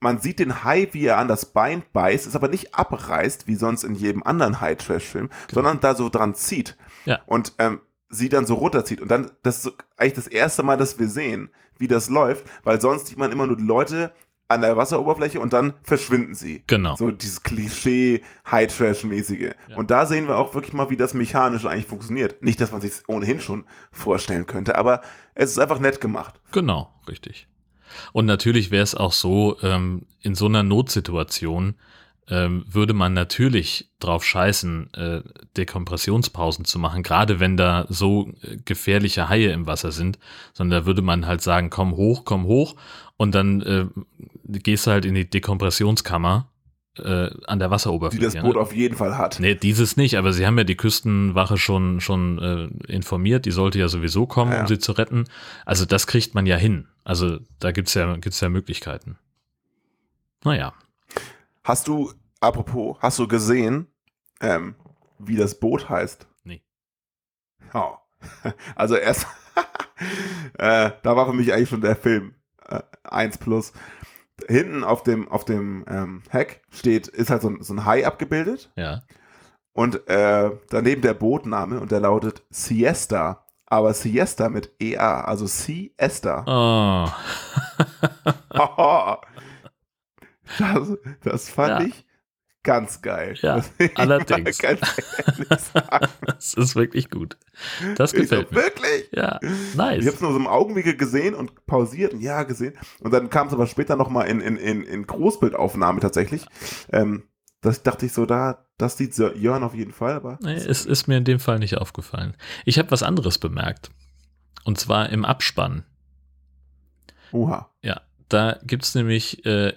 man sieht den Hai, wie er an das Bein beißt, ist aber nicht abreißt, wie sonst in jedem anderen Hai-Trash-Film, sondern da so dran zieht. Ja. Und ähm, sie dann so runterzieht. Und dann, das ist so eigentlich das erste Mal, dass wir sehen, wie das läuft, weil sonst sieht man immer nur die Leute an der Wasseroberfläche und dann verschwinden sie. Genau. So dieses Klischee High-Trash-mäßige. Und da sehen wir auch wirklich mal, wie das mechanisch eigentlich funktioniert. Nicht, dass man sich ohnehin schon vorstellen könnte, aber es ist einfach nett gemacht. Genau, richtig. Und natürlich wäre es auch so, ähm, in so einer Notsituation ähm, würde man natürlich drauf scheißen, äh, Dekompressionspausen zu machen, gerade wenn da so äh, gefährliche Haie im Wasser sind, sondern da würde man halt sagen, komm hoch, komm hoch und dann äh, gehst du halt in die Dekompressionskammer äh, an der Die Wasseroberfläche. das Boot ne? auf jeden Fall hat. Nee, dieses nicht, aber sie haben ja die Küstenwache schon, schon äh, informiert, die sollte ja sowieso kommen, Ja, ja. um sie zu retten. Also das kriegt man ja hin. Also da gibt's ja, gibt's ja Möglichkeiten. Naja. Hast du, apropos, hast du gesehen, ähm, wie das Boot heißt? Nee. Oh. Also erst, äh, da war für mich eigentlich schon der Film äh, 1 plus. Hinten auf dem, auf dem ähm, Heck steht, ist halt so ein, so ein Hai abgebildet Ja. und äh, daneben der Bootname und der lautet Siesta, aber Siesta mit EA, also Siesta. Oh. Das, das fand Ja. ich ganz geil. Ja, ich allerdings. sagen. Das ist wirklich gut. Das Ich gefällt so, mir. Wirklich? Ja, Ich nice. habe es nur so im Augenwinkel gesehen und pausiert und ja, gesehen. Und dann kam es aber später nochmal in, in, in, in Großbildaufnahme tatsächlich. Ähm, das dachte ich so, da, das sieht Jörn auf jeden Fall, aber Nee, es ist mir in dem Fall nicht aufgefallen. Ich habe was anderes bemerkt. Und zwar im Abspann. Oha. Ja, da gibt's nämlich äh,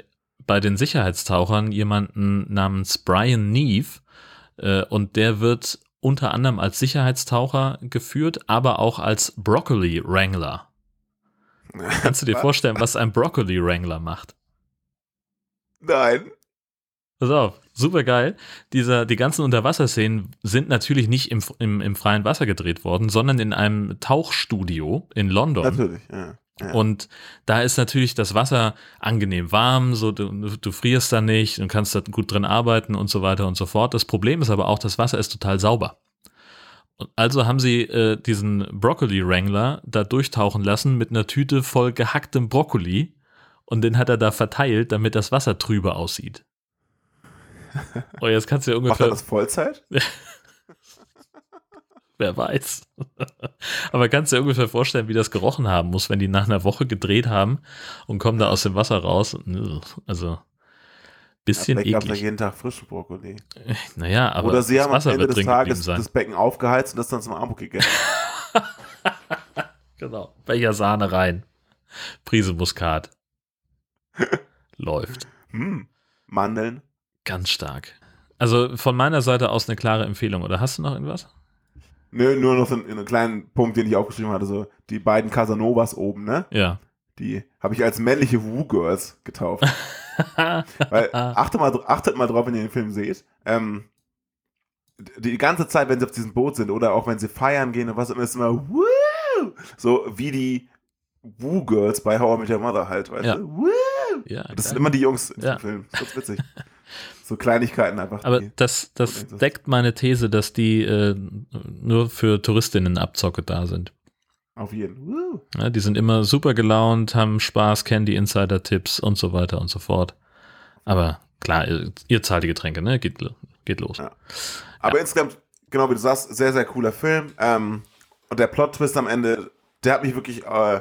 bei den Sicherheitstauchern jemanden namens Brian Neve äh, und der wird unter anderem als Sicherheitstaucher geführt, aber auch als Broccoli Wrangler. Kannst du dir vorstellen, was ein Broccoli Wrangler macht? Nein. Pass auf, super geil. Dieser, die ganzen Unterwasserszenen sind natürlich nicht im, im, im freien Wasser gedreht worden, sondern in einem Tauchstudio in London. Natürlich, ja. Ja. Und da ist natürlich das Wasser angenehm warm, so du, du frierst da nicht und kannst da gut drin arbeiten und so weiter und so fort. Das Problem ist aber auch, das Wasser ist total sauber. Also haben sie äh, diesen Broccoli Wrangler da durchtauchen lassen mit einer Tüte voll gehacktem Brokkoli und den hat er da verteilt, damit das Wasser trüber aussieht. Oh, jetzt kannst du ja Macht ungefähr. er das Vollzeit? Wer weiß. Aber kannst du dir ungefähr vorstellen, wie das gerochen haben muss, wenn die nach einer Woche gedreht haben und kommen da aus dem Wasser raus. Und, Also, bisschen Vielleicht gab es ja eklig. jeden Tag frischen Brokkoli. Naja, aber Oder sie haben am Ende wird des Tages das Becken aufgeheizt und das dann zum Abend gegessen. Genau. Becher Sahne rein. Prise Muskat. Läuft. Hm. Mandeln. Ganz stark. Also von meiner Seite aus eine klare Empfehlung. Oder hast du noch irgendwas? Nö, nur noch so einen, einen kleinen Punkt, den ich aufgeschrieben hatte. So die beiden Casanovas oben, ne? Ja. Die habe ich als männliche Woo-Girls getauft. Weil, achtet mal, achtet mal drauf, wenn ihr den Film seht. Ähm, die, ganze Zeit, wenn sie auf diesem Boot sind oder auch wenn sie feiern gehen und was immer, ist immer Woo! So wie die Woo-Girls bei How I Met Your Mother halt, weißt Ja. du? Woo! Ja, das geil. sind immer die Jungs in Ja. diesem Film. Das ist witzig. So Kleinigkeiten einfach. Aber das, das deckt meine These, dass die äh, nur für Touristinnen Abzocke da sind. auf jeden. Woo! Ja, die sind immer super gelaunt, haben Spaß, kennen die Insider-Tipps und so weiter und so fort. Aber klar, ihr, ihr zahlt die Getränke, ne? Geht, geht los. Aber insgesamt, genau wie du sagst, sehr, sehr cooler Film. Ähm, und der Plot-Twist am Ende, der hat mich wirklich, äh,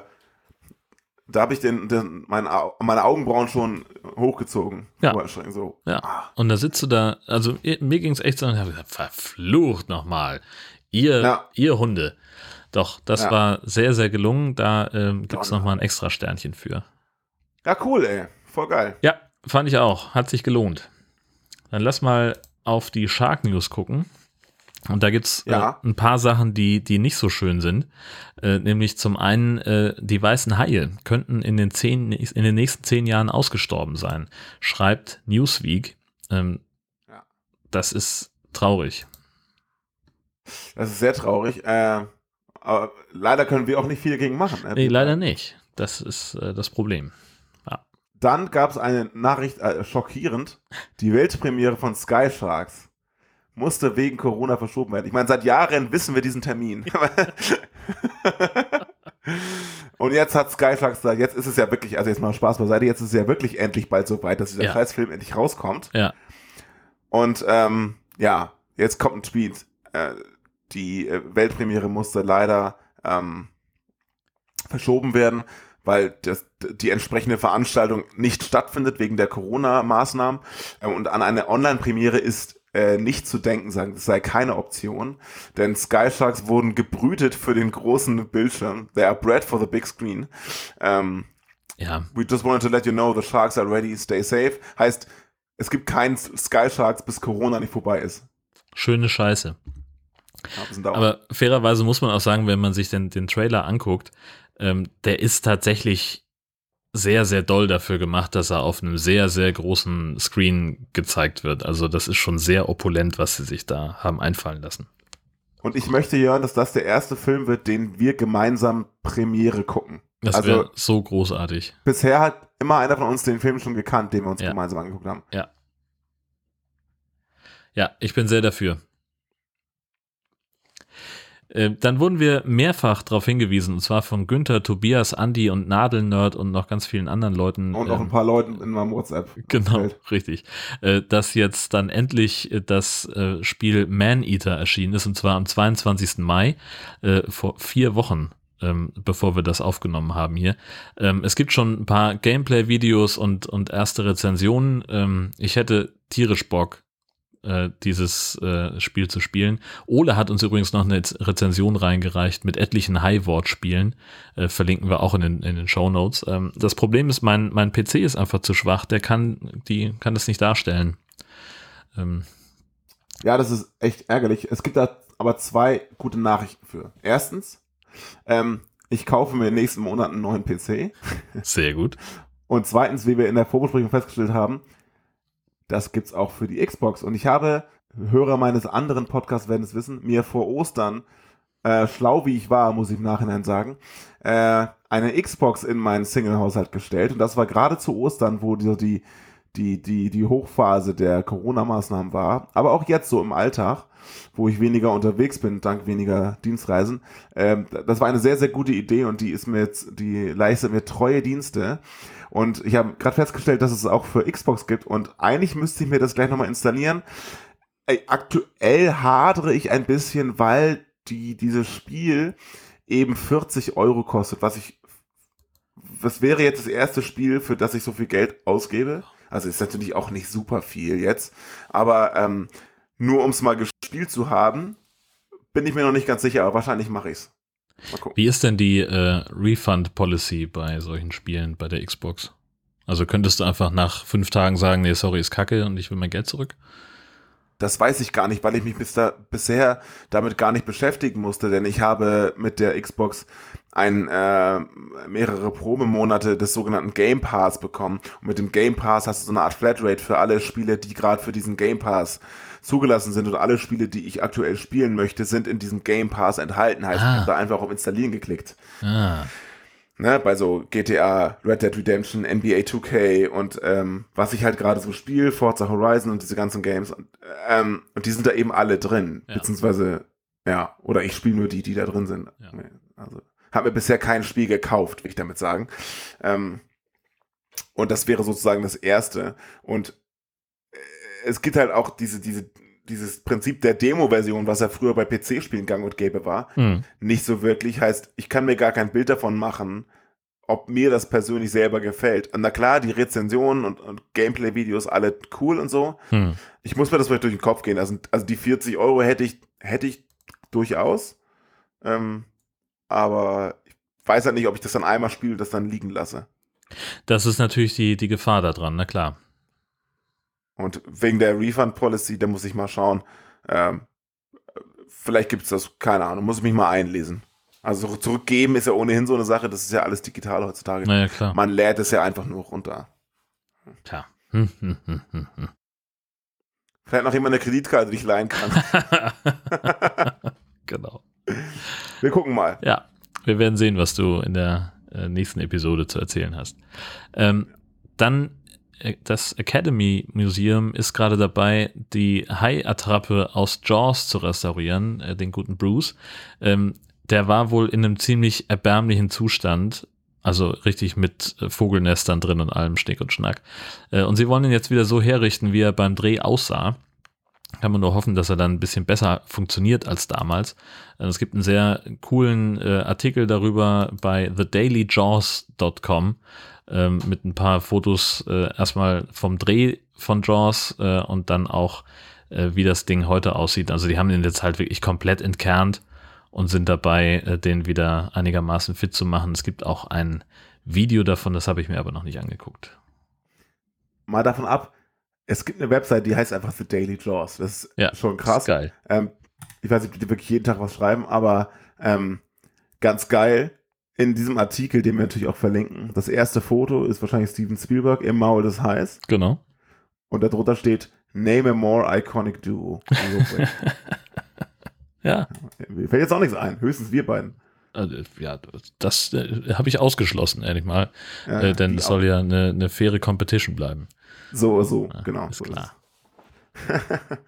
da habe ich den, den, meine, Au- meine Augenbrauen schon hochgezogen. Ja. So. Ja. Und da sitzt du da, also mir ging es echt so, und ich habe gesagt, verflucht nochmal. Ihr, Ja. ihr Hunde. Doch, das Ja. war sehr, sehr gelungen. Da ähm, gibt es nochmal ein extra Sternchen für. Ja, cool, ey. Voll geil. Ja, fand ich auch. Hat sich gelohnt. Dann lass mal auf die Shark News gucken. Und da gibt's Ja. äh, ein paar Sachen, die, die nicht so schön sind. Äh, nämlich zum einen, äh, die weißen Haie könnten in den, zehn, in den nächsten zehn Jahren ausgestorben sein, schreibt Newsweek. Ähm, Das ist traurig. Das ist sehr traurig. Äh, aber leider können wir auch nicht viel dagegen machen. Ne? Nee, leider nicht. Das ist äh, das Problem. Ja. Dann gab es eine Nachricht, äh, schockierend. Die Weltpremiere von Sky Sharks musste wegen Corona verschoben werden. Ich meine, seit Jahren wissen wir diesen Termin. Und jetzt hat Sky Sharks gesagt, jetzt ist es ja wirklich, also jetzt mal Spaß beiseite, jetzt ist es ja wirklich endlich bald so weit, dass dieser Ja. Scheißfilm endlich rauskommt. Ja. Und ähm, ja, jetzt kommt ein Tweet. Äh, die äh, Weltpremiere musste leider ähm, verschoben werden, weil das, die entsprechende Veranstaltung nicht stattfindet wegen der Corona-Maßnahmen. Äh, und an eine Online-Premiere ist äh, nicht zu denken, sagen, das sei keine Option. Denn Sky Sharks wurden gebrütet für den großen Bildschirm. They are bred for the big screen. Ähm, Ja. We just wanted to let you know the sharks are ready, stay safe. Heißt, es gibt keinen Sky Sharks, bis Corona nicht vorbei ist. Schöne Scheiße. Ja, Aber fairerweise muss man auch sagen, wenn man sich den, den Trailer anguckt, ähm, der ist tatsächlich sehr, sehr doll dafür gemacht, dass er auf einem sehr, sehr großen Screen gezeigt wird. Also das ist schon sehr opulent, was sie sich da haben einfallen lassen. Und ich möchte hören, dass das der erste Film wird, den wir gemeinsam Premiere gucken. Das also wäre so großartig. bisher hat immer einer von uns den Film schon gekannt, den wir uns Ja. gemeinsam angeguckt haben. Ja. Ja, ich bin sehr dafür. Äh, Dann wurden wir mehrfach darauf hingewiesen, und zwar von Günther, Tobias, Andi und Nadelnerd und noch ganz vielen anderen Leuten. Und auch ähm, ein paar Leuten in meinem WhatsApp. Genau, richtig. Äh, dass jetzt dann endlich äh, das äh, Spiel Man-Eater erschienen ist, und zwar am 22. Mai, äh, vor vier Wochen, ähm, bevor wir das aufgenommen haben hier. Ähm, es gibt schon ein paar Gameplay-Videos und, und erste Rezensionen. Ähm, ich hätte tierisch Bock, äh, dieses äh, Spiel zu spielen. Ole hat uns übrigens noch eine Rezension reingereicht mit etlichen High-Wort-Spielen. Äh, verlinken wir auch in den, in den Show Notes. Ähm, das Problem ist, mein, mein PC ist einfach zu schwach. Der kann, die, kann das nicht darstellen. Ähm, Ja, das ist echt ärgerlich. Es gibt da aber zwei gute Nachrichten für. Erstens, ähm, ich kaufe mir nächsten Monat einen neuen PC. Sehr gut. Und zweitens, wie wir in der Vorbesprechung festgestellt haben, das gibt's auch für die Xbox. Und ich habe, Hörer meines anderen Podcasts werden es wissen, mir vor Ostern, äh, schlau wie ich war, muss ich im Nachhinein sagen, äh, eine Xbox in meinen Single-Haushalt gestellt. Und das war gerade zu Ostern, wo die, die, die, die, Hochphase der Corona-Maßnahmen war. Aber auch jetzt so im Alltag, wo ich weniger unterwegs bin, dank weniger Dienstreisen. Ähm, das war eine sehr, sehr gute Idee und die ist mir jetzt, die leistet mir treue Dienste. Und ich habe gerade festgestellt, dass es auch für Xbox gibt und eigentlich müsste ich mir das gleich nochmal installieren. Aktuell hadere ich ein bisschen, weil die, dieses Spiel eben 40 Euro kostet, was ich, was wäre jetzt das erste Spiel, für das ich so viel Geld ausgebe? Also ist natürlich auch nicht super viel jetzt, aber ähm, nur um es mal gespielt zu haben, bin ich mir noch nicht ganz sicher, aber wahrscheinlich mache ich es. Wie ist denn die äh, Refund-Policy bei solchen Spielen bei der Xbox? Also könntest du einfach nach fünf Tagen sagen, nee, sorry, ist kacke und ich will mein Geld zurück? Das weiß ich gar nicht, weil ich mich bis da, bisher damit gar nicht beschäftigen musste, denn ich habe mit der Xbox ein, äh, mehrere Probemonate des sogenannten Game Pass bekommen. Und mit dem Game Pass hast du so eine Art Flatrate für alle Spiele, die gerade für diesen Game Pass zugelassen sind und alle Spiele, die ich aktuell spielen möchte, sind in diesem Game Pass enthalten. Heißt, ah. ich habe da einfach auf Installieren geklickt. Ah. Ne, bei so GTA, Red Dead Redemption, NBA 2K und ähm, was ich halt gerade so spiele, Forza Horizon und diese ganzen Games. Und, ähm, und die sind da eben alle drin. Ja. Beziehungsweise, ja, oder ich spiele nur die, die da drin sind. Ja. Also, habe mir bisher kein Spiel gekauft, will ich damit sagen. Ähm, und das wäre sozusagen das Erste. Und es gibt halt auch diese, diese, dieses Prinzip der Demo-Version, was ja früher bei PC-Spielen gang und gäbe war, mhm. nicht so wirklich. Heißt, ich kann mir gar kein Bild davon machen, ob mir das persönlich selber gefällt. Und na klar, die Rezensionen und, und Gameplay-Videos alle cool und so. Mhm. Ich muss mir das vielleicht durch den Kopf gehen. Also, also die 40 Euro hätte ich, hätte ich durchaus. Ähm, aber ich weiß halt nicht, ob ich das dann einmal spiele und das dann liegen lasse. Das ist natürlich die, die Gefahr daran, na klar. Und wegen der Refund Policy, da muss ich mal schauen. Ähm, vielleicht gibt es das, keine Ahnung, muss ich mich mal einlesen. Also zurückgeben ist ja ohnehin so eine Sache, das ist ja alles digital heutzutage. Naja, klar. Man lädt es ja einfach nur runter. Tja. Vielleicht noch jemand eine Kreditkarte, die ich leihen kann. genau. Wir gucken mal. Ja, wir werden sehen, was du in der äh, nächsten Episode zu erzählen hast. Ähm, dann das Academy Museum ist gerade dabei, die Hai-Attrappe aus Jaws zu restaurieren, äh, den guten Bruce. Ähm, der war wohl in einem ziemlich erbärmlichen Zustand, also richtig mit äh, Vogelnestern drin und allem Schnick und Schnack. Äh, und sie wollen ihn jetzt wieder so herrichten, wie er beim Dreh aussah. Kann man nur hoffen, dass er dann ein bisschen besser funktioniert als damals. Äh, es gibt einen sehr coolen äh, Artikel darüber bei thedailyjaws.com ähm, mit ein paar Fotos äh, erstmal vom Dreh von Jaws äh, und dann auch, äh, wie das Ding heute aussieht. Also die haben den jetzt halt wirklich komplett entkernt und sind dabei, äh, den wieder einigermaßen fit zu machen. Es gibt auch ein Video davon, das habe ich mir aber noch nicht angeguckt. Mal davon ab, es gibt eine Website, die heißt einfach The Daily Jaws. Das ist ja, schon krass. Ist geil. Ähm, ich weiß nicht, ob die wirklich jeden Tag was schreiben, aber ähm, ganz geil in diesem Artikel, den wir natürlich auch verlinken. Das erste Foto ist wahrscheinlich Steven Spielberg im Maul des Hais. Genau. Und darunter steht Name a more iconic duo. ja. Mir fällt jetzt auch nichts ein. Höchstens wir beiden. Also, ja, das äh, habe ich ausgeschlossen, ehrlich mal. Ja, äh, denn es soll ja eine, eine, faire Competition bleiben. So, so, ja, genau. Ist so klar. Ist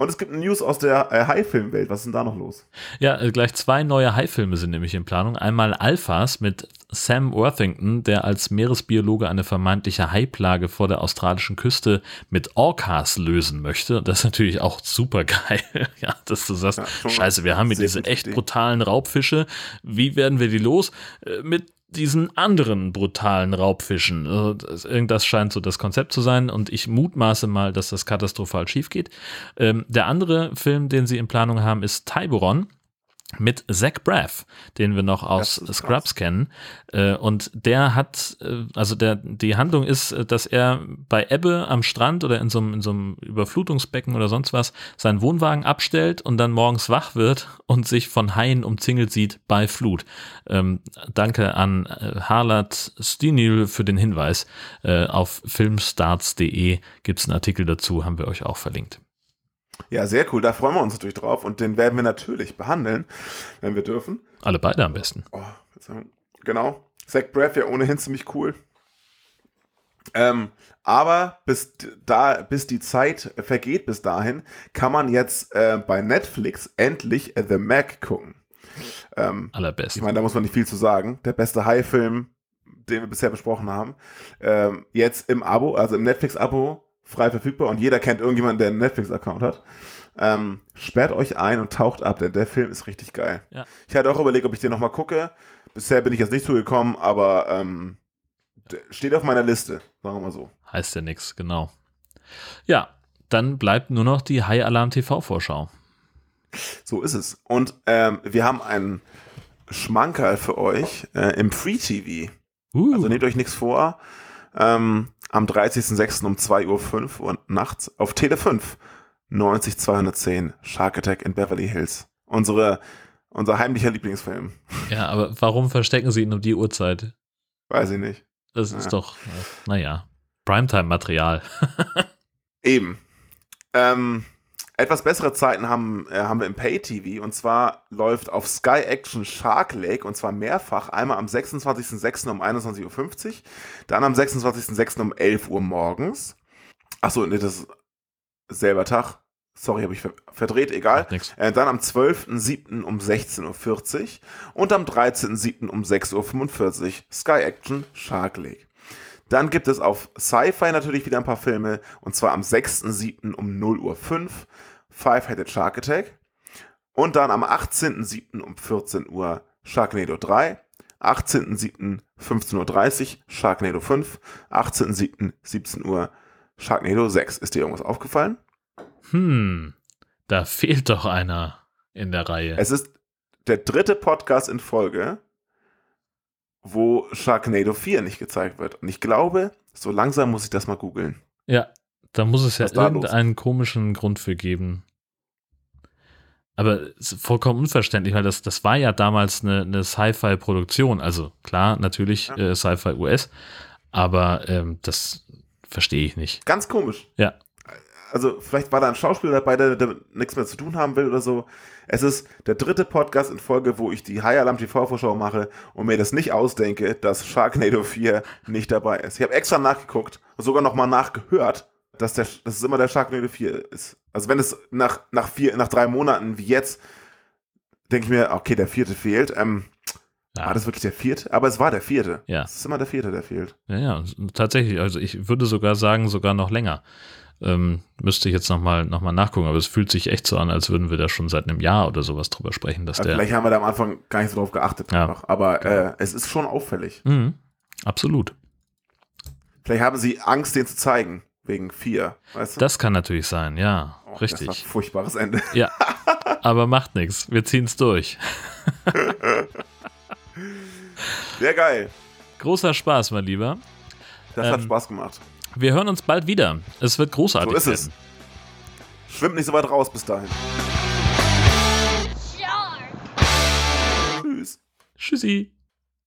Und es gibt News aus der äh, High-Film-Welt. Was ist denn da noch los? Ja, äh, gleich zwei neue High-Filme sind nämlich in Planung. Einmal Alphas mit Sam Worthington, der als Meeresbiologe eine vermeintliche Haiplage vor der australischen Küste mit Orcas lösen möchte. Das ist natürlich auch super geil. ja, dass du sagst, ja, scheiße, wir haben hier diese echt brutalen Raubfische. Wie werden wir die los? Äh, mit diesen anderen brutalen Raubfischen. Also, irgendwas scheint so das Konzept zu sein und ich mutmaße mal, dass das katastrophal schief geht. Ähm, der andere Film, den sie in Planung haben, ist Tiburon. Mit Zach Braff, den wir noch aus Scrubs kennen. Äh, und der hat, äh, also der, die Handlung ist, äh, dass er bei Ebbe am Strand oder in so, einem, in so einem Überflutungsbecken oder sonst was seinen Wohnwagen abstellt und dann morgens wach wird und sich von Haien umzingelt sieht bei Flut. Ähm, danke an Harlat Stinil für den Hinweis. Äh, auf filmstarts.de gibt es einen Artikel dazu, haben wir euch auch verlinkt. Ja, sehr cool. Da freuen wir uns natürlich drauf und den werden wir natürlich behandeln, wenn wir dürfen. Alle beide am besten. Oh, genau. Zach Braff ja ohnehin ziemlich cool. Ähm, aber bis da, bis die Zeit vergeht bis dahin, kann man jetzt äh, bei Netflix endlich The Mac gucken. Ähm, Allerbest. Ich meine, da muss man nicht viel zu sagen. Der beste High-Film, den wir bisher besprochen haben. Ähm, jetzt im Abo, also im Netflix-Abo frei verfügbar und jeder kennt irgendjemanden, der einen Netflix-Account hat. Ähm, sperrt euch ein und taucht ab, denn der Film ist richtig geil. Ja. Ich hatte auch überlegt, ob ich den nochmal gucke. Bisher bin ich jetzt nicht zugekommen, aber ähm, steht auf meiner Liste, sagen wir mal so. Heißt ja nichts, genau. Ja, dann bleibt nur noch die High Alarm TV-Vorschau. So ist es. Und ähm, wir haben einen Schmankerl für euch äh, im Free TV. Uh. Also nehmt euch nichts vor. Ähm, am 30.06. um 2.05 Uhr nachts auf Tele 5 90210 Shark Attack in Beverly Hills. Unsere, unser heimlicher Lieblingsfilm. Ja, aber warum verstecken sie ihn um die Uhrzeit? Weiß ich nicht. Das ist ja. doch, naja, Primetime-Material. Eben. Ähm, etwas bessere Zeiten haben, äh, haben wir im Pay-TV und zwar läuft auf Sky Action Shark Lake und zwar mehrfach. Einmal am 26.06. um 21.50 Uhr, dann am 26.06. um 11 Uhr morgens. Achso, nee, das ist selber Tag. Sorry, habe ich ver verdreht, egal. Äh, dann am 12.07. um 16.40 Uhr und am 13.07. um 6.45 Uhr Sky Action Shark Lake. Dann gibt es auf Sci-Fi natürlich wieder ein paar Filme und zwar am 6.07. um 0.05 Uhr Five-Headed Shark Attack. Und dann am 18.07. um 14 Uhr Sharknado 3. 18.07. 15.30 Uhr Sharknado 5. 18.07. 17 Uhr Sharknado 6. Ist dir irgendwas aufgefallen? Hm, da fehlt doch einer in der Reihe. Es ist der dritte Podcast in Folge, wo Sharknado 4 nicht gezeigt wird. Und ich glaube, so langsam muss ich das mal googeln. Ja, da muss es Was ja irgendeinen komischen Grund für geben. Aber vollkommen unverständlich, weil das, das war ja damals eine, eine Sci-Fi-Produktion. Also klar, natürlich ja. äh, Sci-Fi US, aber ähm, das verstehe ich nicht. Ganz komisch. Ja. Also vielleicht war da ein Schauspieler dabei, der, der nichts mehr zu tun haben will oder so. Es ist der dritte Podcast in Folge, wo ich die High Alarm TV-Vorschau mache und mir das nicht ausdenke, dass Sharknado 4 nicht dabei ist. Ich habe extra nachgeguckt und sogar nochmal nachgehört, dass, der, dass es immer der Sharknado 4 ist. Also wenn es nach, nach, vier, nach drei Monaten wie jetzt, denke ich mir, okay, der vierte fehlt. Ähm, ja. War das wirklich der vierte? Aber es war der vierte. Ja. Es ist immer der vierte, der fehlt. Ja, ja, tatsächlich. Also ich würde sogar sagen, sogar noch länger. Ähm, müsste ich jetzt nochmal noch mal nachgucken, aber es fühlt sich echt so an, als würden wir da schon seit einem Jahr oder sowas drüber sprechen. Dass also der, vielleicht haben wir da am Anfang gar nicht so drauf geachtet. Ja. Einfach. Aber äh, es ist schon auffällig. Mhm. Absolut. Vielleicht haben sie Angst, den zu zeigen. Wegen vier, weißt du? Das kann natürlich sein, ja. Oh, Richtig. Das war ein furchtbares Ende. Ja. Aber macht nichts. Wir ziehen es durch. Sehr geil. Großer Spaß, mein Lieber. Das ähm, hat Spaß gemacht. Wir hören uns bald wieder. Es wird großartig. So ist es. Schwimmt nicht so weit raus bis dahin. Shark. Tschüss. Tschüssi.